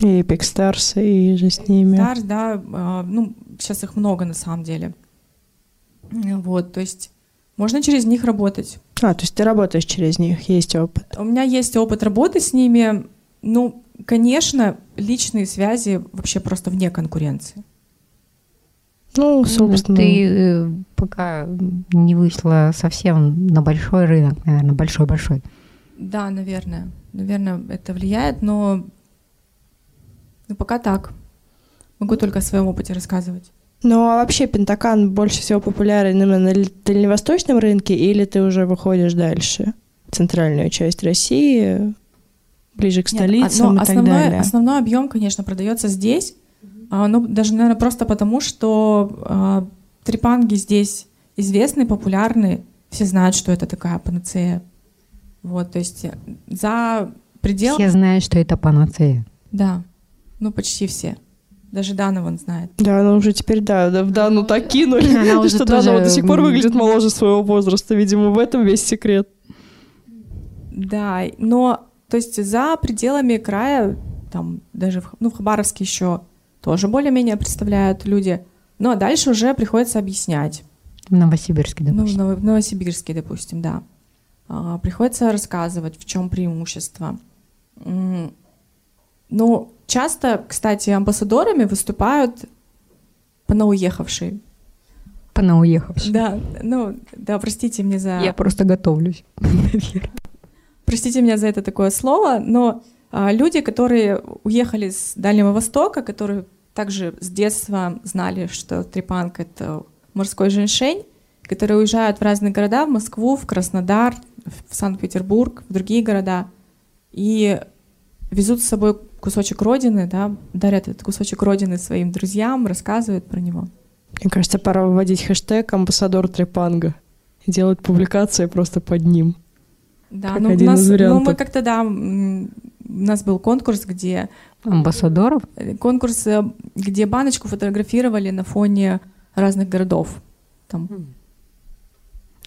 И Epic Stars, и же с ними. Stars, да, а, ну, сейчас их много на самом деле. Вот, то есть можно через них работать. А, то есть ты работаешь через них, есть опыт? У меня есть опыт работы с ними. Ну, конечно, личные связи вообще просто вне конкуренции. Ну, собственно. Ты э, пока не вышла совсем на большой рынок, наверное, большой-большой. Да, наверное. Наверное, это влияет, но ну, пока так. Могу только о своем опыте рассказывать. Ну а вообще Пентакан больше всего популярен именно на дальневосточном рынке или ты уже выходишь дальше? Центральную часть России, ближе к столицам Нет, и основной, так далее. Основной объем, конечно, продается здесь. А, ну, даже, наверное, просто потому, что а, трипанги здесь известны, популярны. Все знают, что это такая панацея. Вот, то есть за пределами... Все знают, что это панацея. Да. Ну, почти все. Даже Дана вон знает. Да, она уже теперь, да, да в Дану так кинули, она уже что тоже... Дана до сих пор выглядит моложе своего возраста. Видимо, в этом весь секрет. Да, но, то есть за пределами края, там даже, в, ну, в Хабаровске еще тоже более-менее представляют люди. Ну, а дальше уже приходится объяснять. В Новосибирске, допустим. Ну, в Новосибирске, допустим, да. А, приходится рассказывать, в чем преимущество. Ну, часто, кстати, амбассадорами выступают понауехавшие. Понауехавшие. Да, ну, да, простите мне за... Я просто готовлюсь, наверное. Простите меня за это такое слово, но а, люди, которые уехали с Дальнего Востока, которые также с детства знали, что трепанг — это морской женьшень, которые уезжают в разные города, в Москву, в Краснодар, в Санкт-Петербург, в другие города, и везут с собой кусочек родины, да, дарят этот кусочек родины своим друзьям, рассказывают про него. Мне кажется, пора выводить хэштег «Амбассадор Трепанга» и делать публикации просто под ним. Да, как ну, один нас, из вариантов. ну мы как-то, да, у нас был конкурс, где... Амбассадоров? Конкурс, э, где баночку фотографировали на фоне разных городов. Там.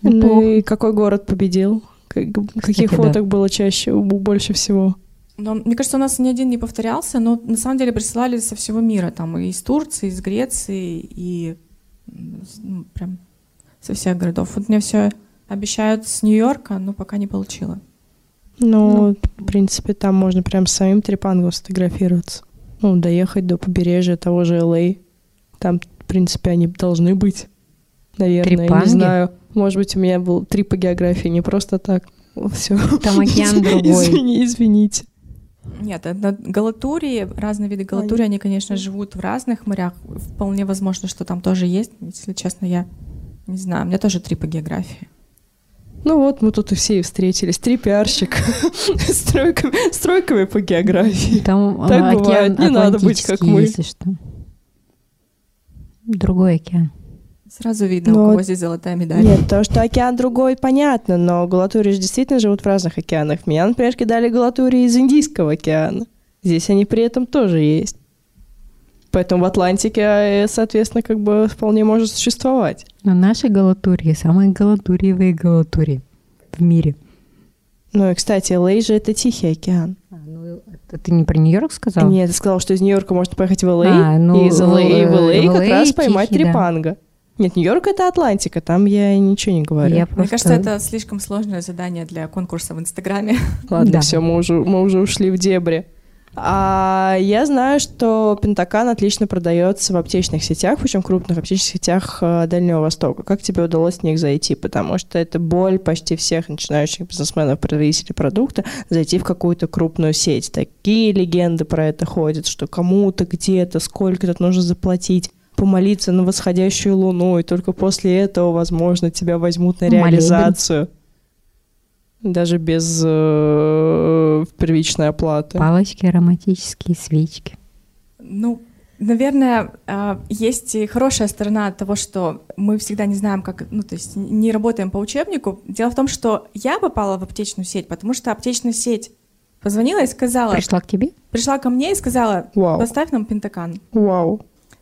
Ну и какой город победил? Каких Кстати, фоток да. было чаще, больше всего? Но, мне кажется, у нас ни один не повторялся, но на самом деле присылали со всего мира, там и из Турции, из Греции, и ну, прям со всех городов. Вот мне все обещают с Нью-Йорка, но пока не получила. Ну, ну, в принципе, там можно прям с самим Трипангом сфотографироваться. Ну, доехать до побережья того же Л.А. Там, в принципе, они должны быть. Наверное, Трипанги? не знаю. Может быть, у меня был трип по географии, не просто так. Все. Там океан другой. Извини, извините. Нет, на Галатурии, разные виды Галатурии, они, конечно, живут в разных морях. Вполне возможно, что там тоже есть. Если честно, я не знаю. У меня тоже три по географии. Ну вот, мы тут и все и встретились. Три пиарщик с тройками, с тройками по географии. Там так океан бывает. Не надо быть как мы. Если что. Другой океан. Сразу видно, но... у кого здесь золотая медаль. Нет, то, что океан другой, понятно, но галатури же действительно живут в разных океанах. Меня, например, кидали галатури из Индийского океана. Здесь они при этом тоже есть. Поэтому в Атлантике, э, соответственно, как бы вполне может существовать. Но наши галатурии самые галатуриевые галатурии в мире. Ну и, кстати, Лей же это Тихий океан. А, ну, это ты не про Нью-Йорк сказал? Нет, ты сказал, что из Нью-Йорка можно поехать в Лей, а, ну, и из Лей в Лей как раз поймать Трипанга. Да. Нет, Нью-Йорк это Атлантика, там я ничего не говорю. Я просто... Мне кажется, это слишком сложное задание для конкурса в Инстаграме. Ладно, да. все, мы уже, мы уже ушли в дебри. А я знаю, что Пентакан отлично продается в аптечных сетях, причем крупных аптечных сетях э, Дальнего Востока. Как тебе удалось в них зайти? Потому что это боль почти всех начинающих бизнесменов, производителей продукта, зайти в какую-то крупную сеть. Такие легенды про это ходят, что кому-то где-то сколько-то нужно заплатить помолиться на восходящую луну, и только после этого, возможно, тебя возьмут на реализацию. Даже без э, первичной оплаты. Палочки, ароматические свечки. Ну, наверное, э, есть и хорошая сторона того, что мы всегда не знаем, как, ну, то есть не работаем по учебнику. Дело в том, что я попала в аптечную сеть, потому что аптечная сеть позвонила и сказала... Пришла к тебе? Пришла ко мне и сказала, Вау. поставь нам пентакан. Вау.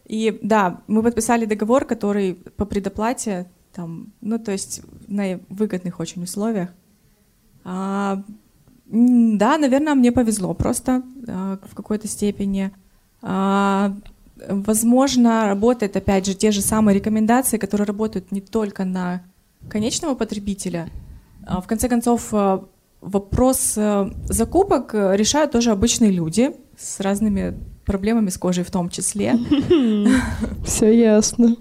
И да, мы подписали договор, который по предоплате, там, ну, то есть на выгодных очень условиях. А, да, наверное, мне повезло просто а, в какой-то степени. А, возможно, работает, опять же, те же самые рекомендации, которые работают не только на конечного потребителя. А, в конце концов, а, вопрос а, закупок решают тоже обычные люди с разными проблемами с кожей в том числе. Все ясно.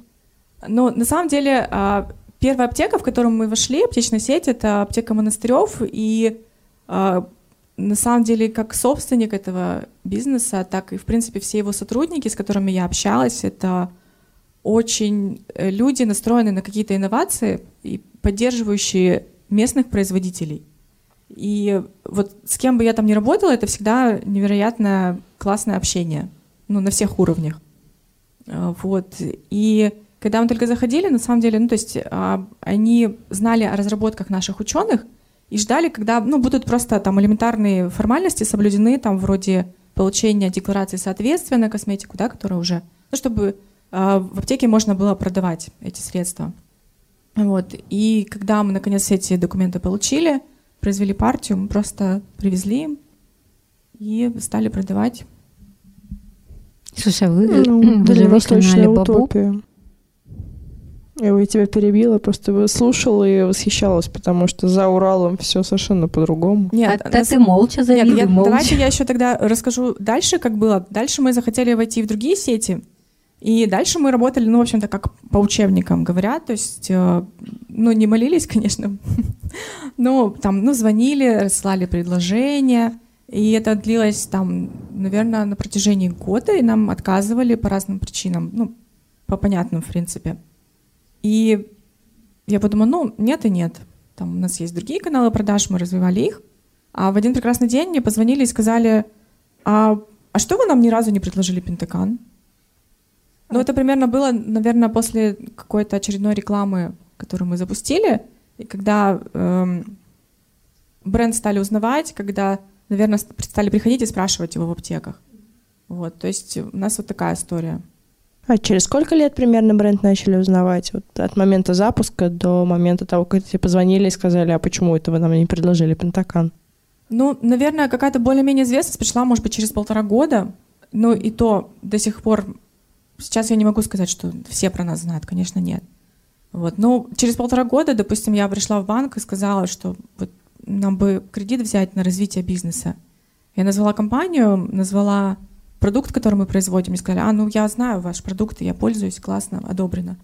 Но на самом деле а, первая аптека, в которую мы вошли, аптечная сеть, это аптека Монастырев, и а, на самом деле как собственник этого бизнеса, так и в принципе все его сотрудники, с которыми я общалась, это очень э, люди, настроенные на какие-то инновации и поддерживающие местных производителей. И вот с кем бы я там ни работала, это всегда невероятно классное общение, ну, на всех уровнях. А, вот. И когда мы только заходили, на самом деле, ну, то есть а, они знали о разработках наших ученых и ждали, когда, ну, будут просто там элементарные формальности соблюдены, там, вроде получения декларации соответствия на косметику, да, которая уже, ну, чтобы а, в аптеке можно было продавать эти средства. Вот. И когда мы, наконец, эти документы получили, произвели партию, мы просто привезли и стали продавать. Слушай, а вы, ну, вы же вышли на Алибабу? Я тебя перебила, просто слушала и восхищалась, потому что за Уралом все совершенно по-другому. Нет, а, ты молча завидуй, Нет, я, молча. Давайте я еще тогда расскажу дальше, как было. Дальше мы захотели войти в другие сети, и дальше мы работали, ну, в общем-то, как по учебникам говорят, то есть, э, ну, не молились, конечно, но там, ну, звонили, рассылали предложения, и это длилось там, наверное, на протяжении года, и нам отказывали по разным причинам, ну, по понятным, в принципе. И я подумала, ну, нет и нет. Там у нас есть другие каналы продаж, мы развивали их. А в один прекрасный день мне позвонили и сказали, а, а что вы нам ни разу не предложили Пентакан? Ну, это примерно было, наверное, после какой-то очередной рекламы, которую мы запустили, и когда эм, бренд стали узнавать, когда наверное, стали приходить и спрашивать его в аптеках. Вот, то есть у нас вот такая история. А через сколько лет примерно бренд начали узнавать? Вот от момента запуска до момента того, как тебе позвонили и сказали, а почему это вы нам не предложили Пентакан? Ну, наверное, какая-то более-менее известность пришла, может быть, через полтора года. Но и то до сих пор сейчас я не могу сказать, что все про нас знают, конечно, нет. Вот. Но через полтора года, допустим, я пришла в банк и сказала, что вот нам бы кредит взять на развитие бизнеса. Я назвала компанию, назвала продукт, который мы производим, и сказали, а, ну я знаю ваш продукт, я пользуюсь, классно, одобрено.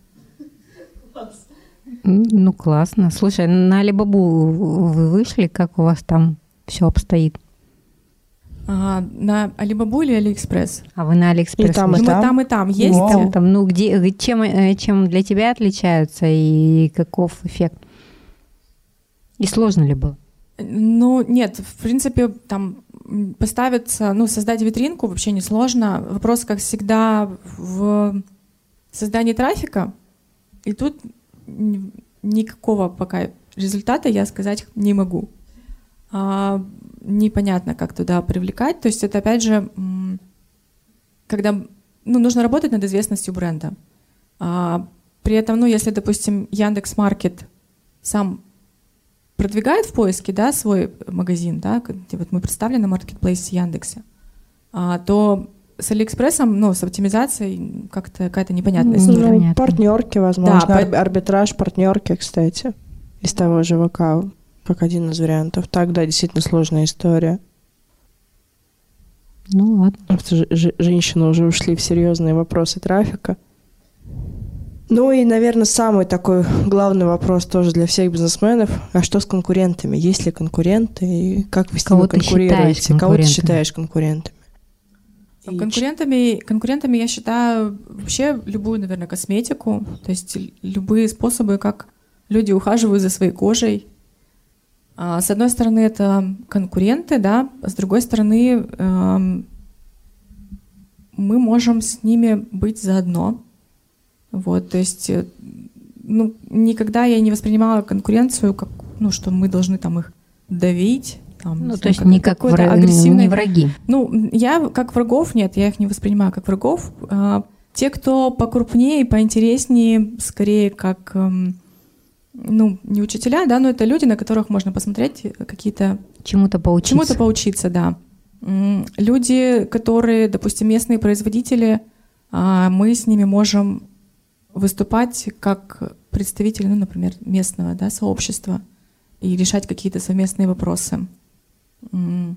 Ну, классно. Слушай, на Алибабу вы вышли, как у вас там все обстоит? А, на Алибабу или Алиэкспресс? А вы на Алиэкспресс? И там, и там. там, и там есть. И там, там. Ну, где, чем, э, чем для тебя отличаются и каков эффект? И сложно ли было? Ну, нет, в принципе, там поставиться, ну, создать витринку вообще не сложно. Вопрос, как всегда, в создании трафика. И тут никакого пока результата я сказать не могу. А, непонятно, как туда привлекать. То есть это, опять же, когда ну, нужно работать над известностью бренда. А, при этом, ну, если, допустим, Яндекс Маркет сам продвигает в поиске да, свой магазин, да, где вот мы представлены на маркетплейсе Яндексе, а, то с Алиэкспрессом, ну, с оптимизацией как-то какая-то непонятность. Ну, непонятно. партнерки, возможно, да, Ар- арбитраж, партнерки, кстати, из того же ВК, как один из вариантов. Так, да, действительно сложная история. Ну ладно. Женщины уже ушли в серьезные вопросы трафика. Ну и, наверное, самый такой главный вопрос тоже для всех бизнесменов. А что с конкурентами? Есть ли конкуренты? И как вы с ними конкурируете? Кого ты считаешь конкурентами? И... Конкурентами, конкурентами я считаю вообще любую, наверное, косметику, то есть любые способы, как люди ухаживают за своей кожей. А, с одной стороны, это конкуренты, да, с другой стороны, эм, мы можем с ними быть заодно. Вот, то есть, э, ну, никогда я не воспринимала конкуренцию как, ну, что мы должны там их давить, там, ну, то есть не как вра- агрессивный... не враги. Ну, я как врагов нет, я их не воспринимаю как врагов. А, те, кто покрупнее, поинтереснее, скорее как, эм, ну, не учителя, да, но это люди, на которых можно посмотреть э, какие-то... Чему-то поучиться. Чему-то поучиться, да. Люди, которые, допустим, местные производители, а, мы с ними можем выступать как представители, ну, например, местного да, сообщества и решать какие-то совместные вопросы. Ну,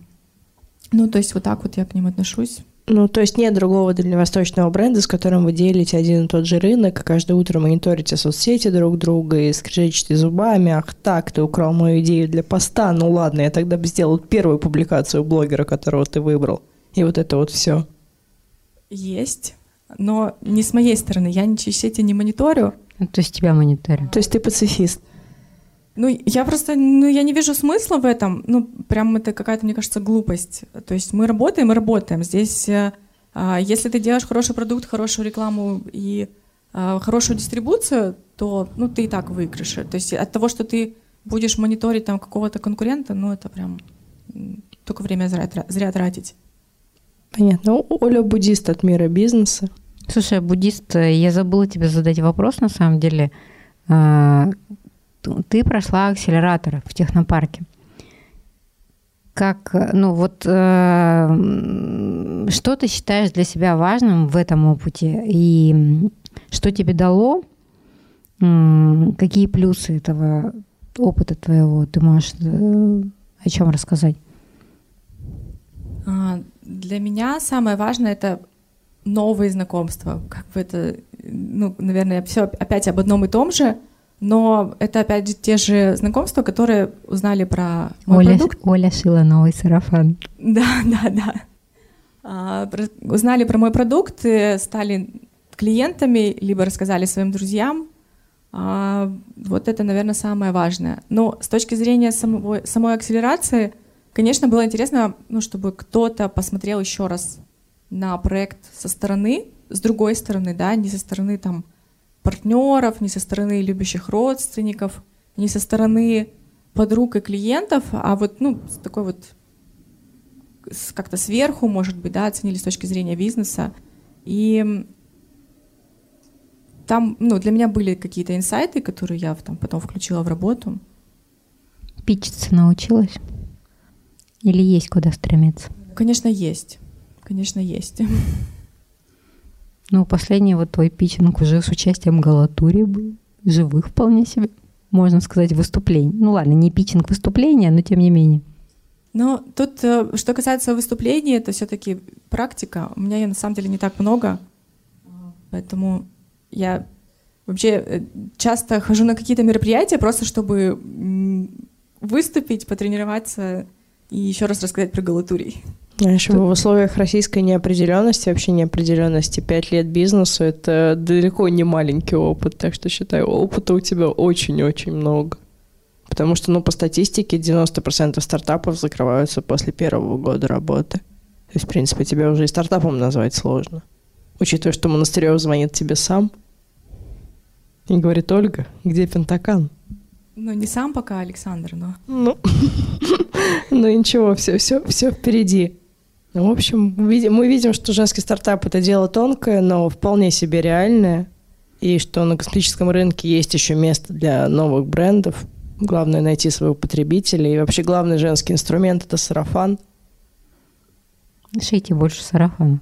то есть вот так вот я к ним отношусь. Ну, то есть нет другого дальневосточного бренда, с которым вы делите один и тот же рынок, и каждое утро мониторите соцсети друг друга и скрежечите зубами. Ах так, ты украл мою идею для поста. Ну ладно, я тогда бы сделал первую публикацию блогера, которого ты выбрал. И вот это вот все. Есть, но не с моей стороны. Я ничьи сети не мониторю. Ну, то есть тебя мониторю. То есть ты пацифист. Ну, я просто, ну, я не вижу смысла в этом. Ну, прям это какая-то, мне кажется, глупость. То есть мы работаем и работаем. Здесь, э, а, если ты делаешь хороший продукт, хорошую рекламу и а, хорошую дистрибуцию, то, ну, ты и так выиграешь. То есть от того, что ты будешь мониторить там какого-то конкурента, ну, это прям только время зря, зря тратить. Понятно. Оля буддист от мира бизнеса. Слушай, буддист, я забыла тебе задать вопрос, на самом деле. Ты прошла акселератор в технопарке. Как, ну вот, э, что ты считаешь для себя важным в этом опыте и что тебе дало, э, какие плюсы этого опыта твоего ты можешь э, о чем рассказать? А, для меня самое важное это новые знакомства. Как бы это, ну, наверное, все опять об одном и том же, но это опять же те же знакомства, которые узнали про мой Оля, продукт. Оля шила новый сарафан. Да, да, да. А, узнали про мой продукт, стали клиентами, либо рассказали своим друзьям. А, вот это, наверное, самое важное. Но с точки зрения самого, самой акселерации, конечно, было интересно, ну, чтобы кто-то посмотрел еще раз на проект со стороны, с другой стороны, да, не со стороны там партнеров, ни со стороны любящих родственников, ни со стороны подруг и клиентов, а вот, ну, с такой вот как-то сверху, может быть, да, оценили с точки зрения бизнеса. И там, ну, для меня были какие-то инсайты, которые я там потом включила в работу. Пичиться научилась? Или есть куда стремиться? Конечно, есть. Конечно, есть. Ну, последний вот твой питчинг уже с участием Галатури был. Живых вполне себе, можно сказать, выступлений. Ну ладно, не питчинг выступления, но тем не менее. Ну, тут, э, что касается выступлений, это все-таки практика. У меня ее на самом деле не так много, поэтому я вообще э, часто хожу на какие-то мероприятия просто чтобы выступить, потренироваться и еще раз рассказать про Галатурий. Знаешь, в условиях российской неопределенности, вообще неопределенности, пять лет бизнесу — это далеко не маленький опыт, так что считаю, опыта у тебя очень-очень много. Потому что, ну, по статистике, 90% стартапов закрываются после первого года работы. То есть, в принципе, тебя уже и стартапом назвать сложно. Учитывая, что Монастырев звонит тебе сам и говорит, Ольга, где Пентакан? Ну, не сам пока, Александр, но... Ну, ну ничего, все, все, все впереди. Ну, в общем, мы видим, что женский стартап — это дело тонкое, но вполне себе реальное, и что на космическом рынке есть еще место для новых брендов. Главное — найти своего потребителя, и вообще главный женский инструмент — это сарафан. Шейте больше сарафана.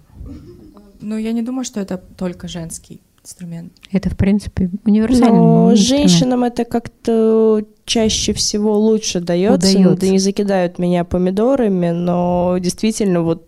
Ну, я не думаю, что это только женский инструмент. Это, в принципе, универсальный Но инструмент. женщинам это как-то чаще всего лучше дается. Удается. Да не закидают меня помидорами, но действительно вот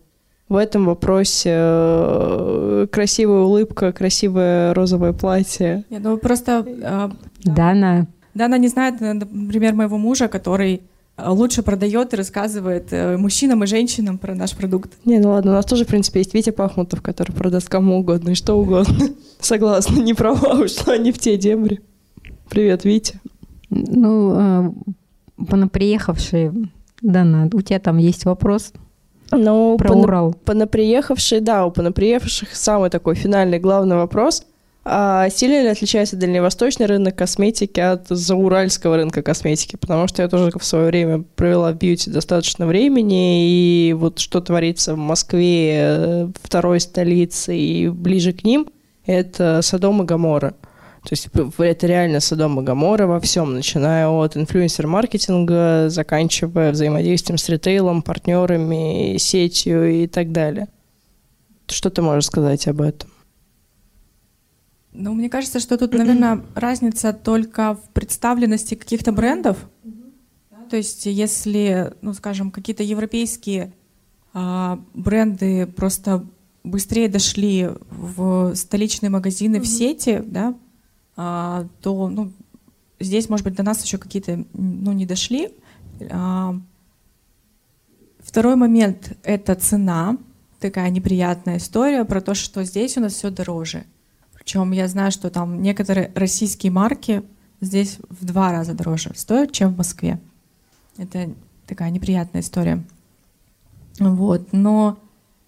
в этом вопросе э, красивая улыбка, красивое розовое платье. Нет, ну просто... Э, Дана. Дана не знает, например, моего мужа, который лучше продает и рассказывает э, мужчинам и женщинам про наш продукт. Не, ну ладно, у нас тоже, в принципе, есть Витя Пахмутов, который продаст кому угодно и что угодно. Согласна, не права, ушла не в те дебри. Привет, Витя. Ну, э, понаприехавшие, Дана, у тебя там есть вопрос? Ну, про пона- Урал. Понаприехавшие, да, у понаприехавших самый такой финальный главный вопрос – а сильно ли отличается дальневосточный рынок косметики от зауральского рынка косметики? Потому что я тоже в свое время провела в бьюти достаточно времени, и вот что творится в Москве, э, второй столице и ближе к ним, это Содом и Гамора. То есть это реально Содом и Гамора во всем, начиная от инфлюенсер-маркетинга, заканчивая взаимодействием с ритейлом, партнерами, сетью и так далее. Что ты можешь сказать об этом? Ну, мне кажется, что тут, наверное, разница только в представленности каких-то брендов. То есть, если, ну, скажем, какие-то европейские а, бренды просто быстрее дошли в столичные магазины, в сети, да, а, то, ну, здесь, может быть, до нас еще какие-то, ну, не дошли. А, второй момент — это цена, такая неприятная история про то, что здесь у нас все дороже. Причем я знаю, что там некоторые российские марки здесь в два раза дороже стоят, чем в Москве. Это такая неприятная история. Вот, но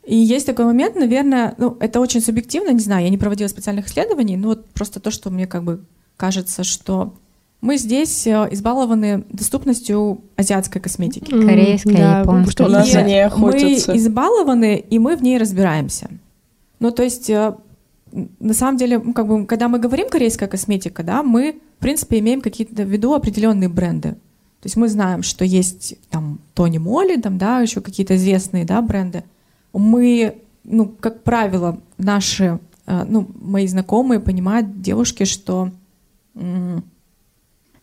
и есть такой момент, наверное, ну, это очень субъективно, не знаю, я не проводила специальных исследований, но вот просто то, что мне как бы кажется, что мы здесь э, избалованы доступностью азиатской косметики. Корейской, да, японской. Что у нас за ней охотятся. Мы избалованы, и мы в ней разбираемся. Ну, то есть э, на самом деле, как бы, когда мы говорим корейская косметика, да, мы, в принципе, имеем какие-то в виду определенные бренды. То есть мы знаем, что есть там Тони Молли, там, да, еще какие-то известные, да, бренды. Мы, ну, как правило, наши, э, ну, мои знакомые понимают, девушки, что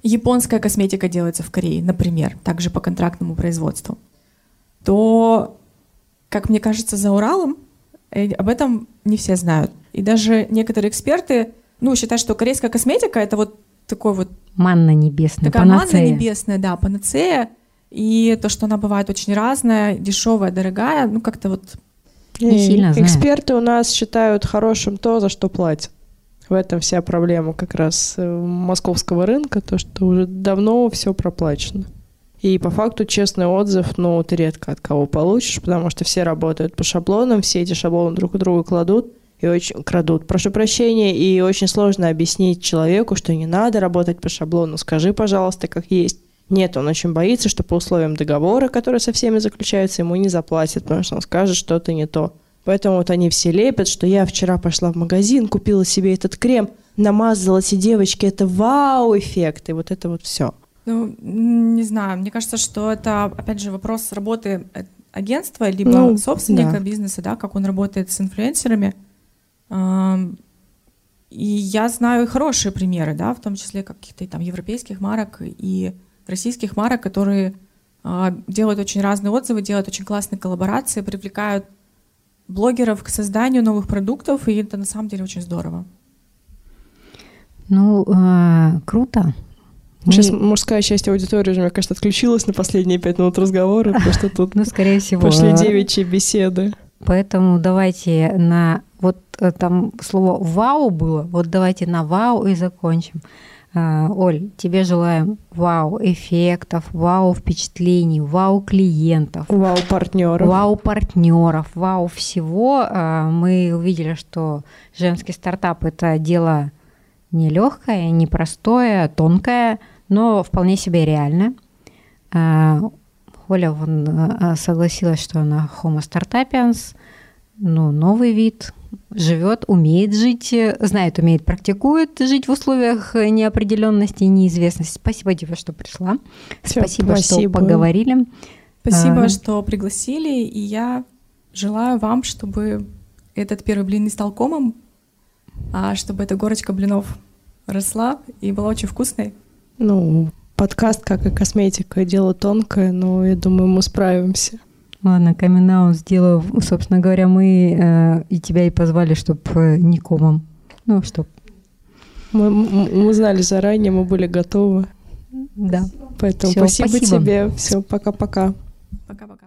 японская косметика делается в Корее, например, также по контрактному производству, то, как мне кажется, за Уралом э, об этом не все знают. И даже некоторые эксперты ну, считают, что корейская косметика — это вот такой вот... Манна небесная, такая панацея. манна небесная, да, панацея. И то, что она бывает очень разная, дешевая, дорогая, ну, как-то вот... Не и сильно знаю. Эксперты у нас считают хорошим то, за что платят. В этом вся проблема как раз э, московского рынка, то, что уже давно все проплачено. И по факту честный отзыв, ну, ты редко от кого получишь, потому что все работают по шаблонам, все эти шаблоны друг у друга кладут и очень крадут. Прошу прощения, и очень сложно объяснить человеку, что не надо работать по шаблону. Скажи, пожалуйста, как есть. Нет, он очень боится, что по условиям договора, который со всеми заключается, ему не заплатят, потому что он скажет что-то не то. Поэтому вот они все лепят, что я вчера пошла в магазин, купила себе этот крем, намазалась, и девочки, это вау-эффект, и вот это вот все. Ну, не знаю, мне кажется, что это, опять же, вопрос работы агентства, либо ну, собственника да. бизнеса, да, как он работает с инфлюенсерами. И я знаю хорошие примеры, да, в том числе каких-то там европейских марок и российских марок, которые а, делают очень разные отзывы, делают очень классные коллаборации, привлекают блогеров к созданию новых продуктов, и это на самом деле очень здорово. Ну, э, круто. Сейчас Мы... мужская часть аудитории уже, мне кажется, отключилась на последние пять минут разговора, потому что тут ну, скорее всего, пошли девичьи беседы. Поэтому давайте на... Вот э, там слово «вау» было, вот давайте на «вау» и закончим. А, Оль, тебе желаем вау-эффектов, вау-впечатлений, вау-клиентов. Вау-партнеров. Вау-партнеров, вау всего. А, мы увидели, что женский стартап – это дело нелегкое, непростое, тонкое, но вполне себе реально. А, Оля вон, согласилась, что она Homo startupians, ну, новый вид – живет, умеет жить, знает, умеет, практикует жить в условиях неопределенности и неизвестности. Спасибо тебе, что пришла. Все, спасибо, спасибо, что поговорили. Спасибо, а... что пригласили, и я желаю вам, чтобы этот первый блин не стал комом, а чтобы эта горочка блинов росла и была очень вкусной. Ну, подкаст, как и косметика, дело тонкое, но я думаю, мы справимся. Ладно, камин сделаю. Собственно говоря, мы э, и тебя и позвали, чтобы э, не комом. Ну, чтоб. Мы, мы знали заранее, мы были готовы. Да. Поэтому Всё, спасибо, спасибо тебе. Все, пока-пока. Пока-пока.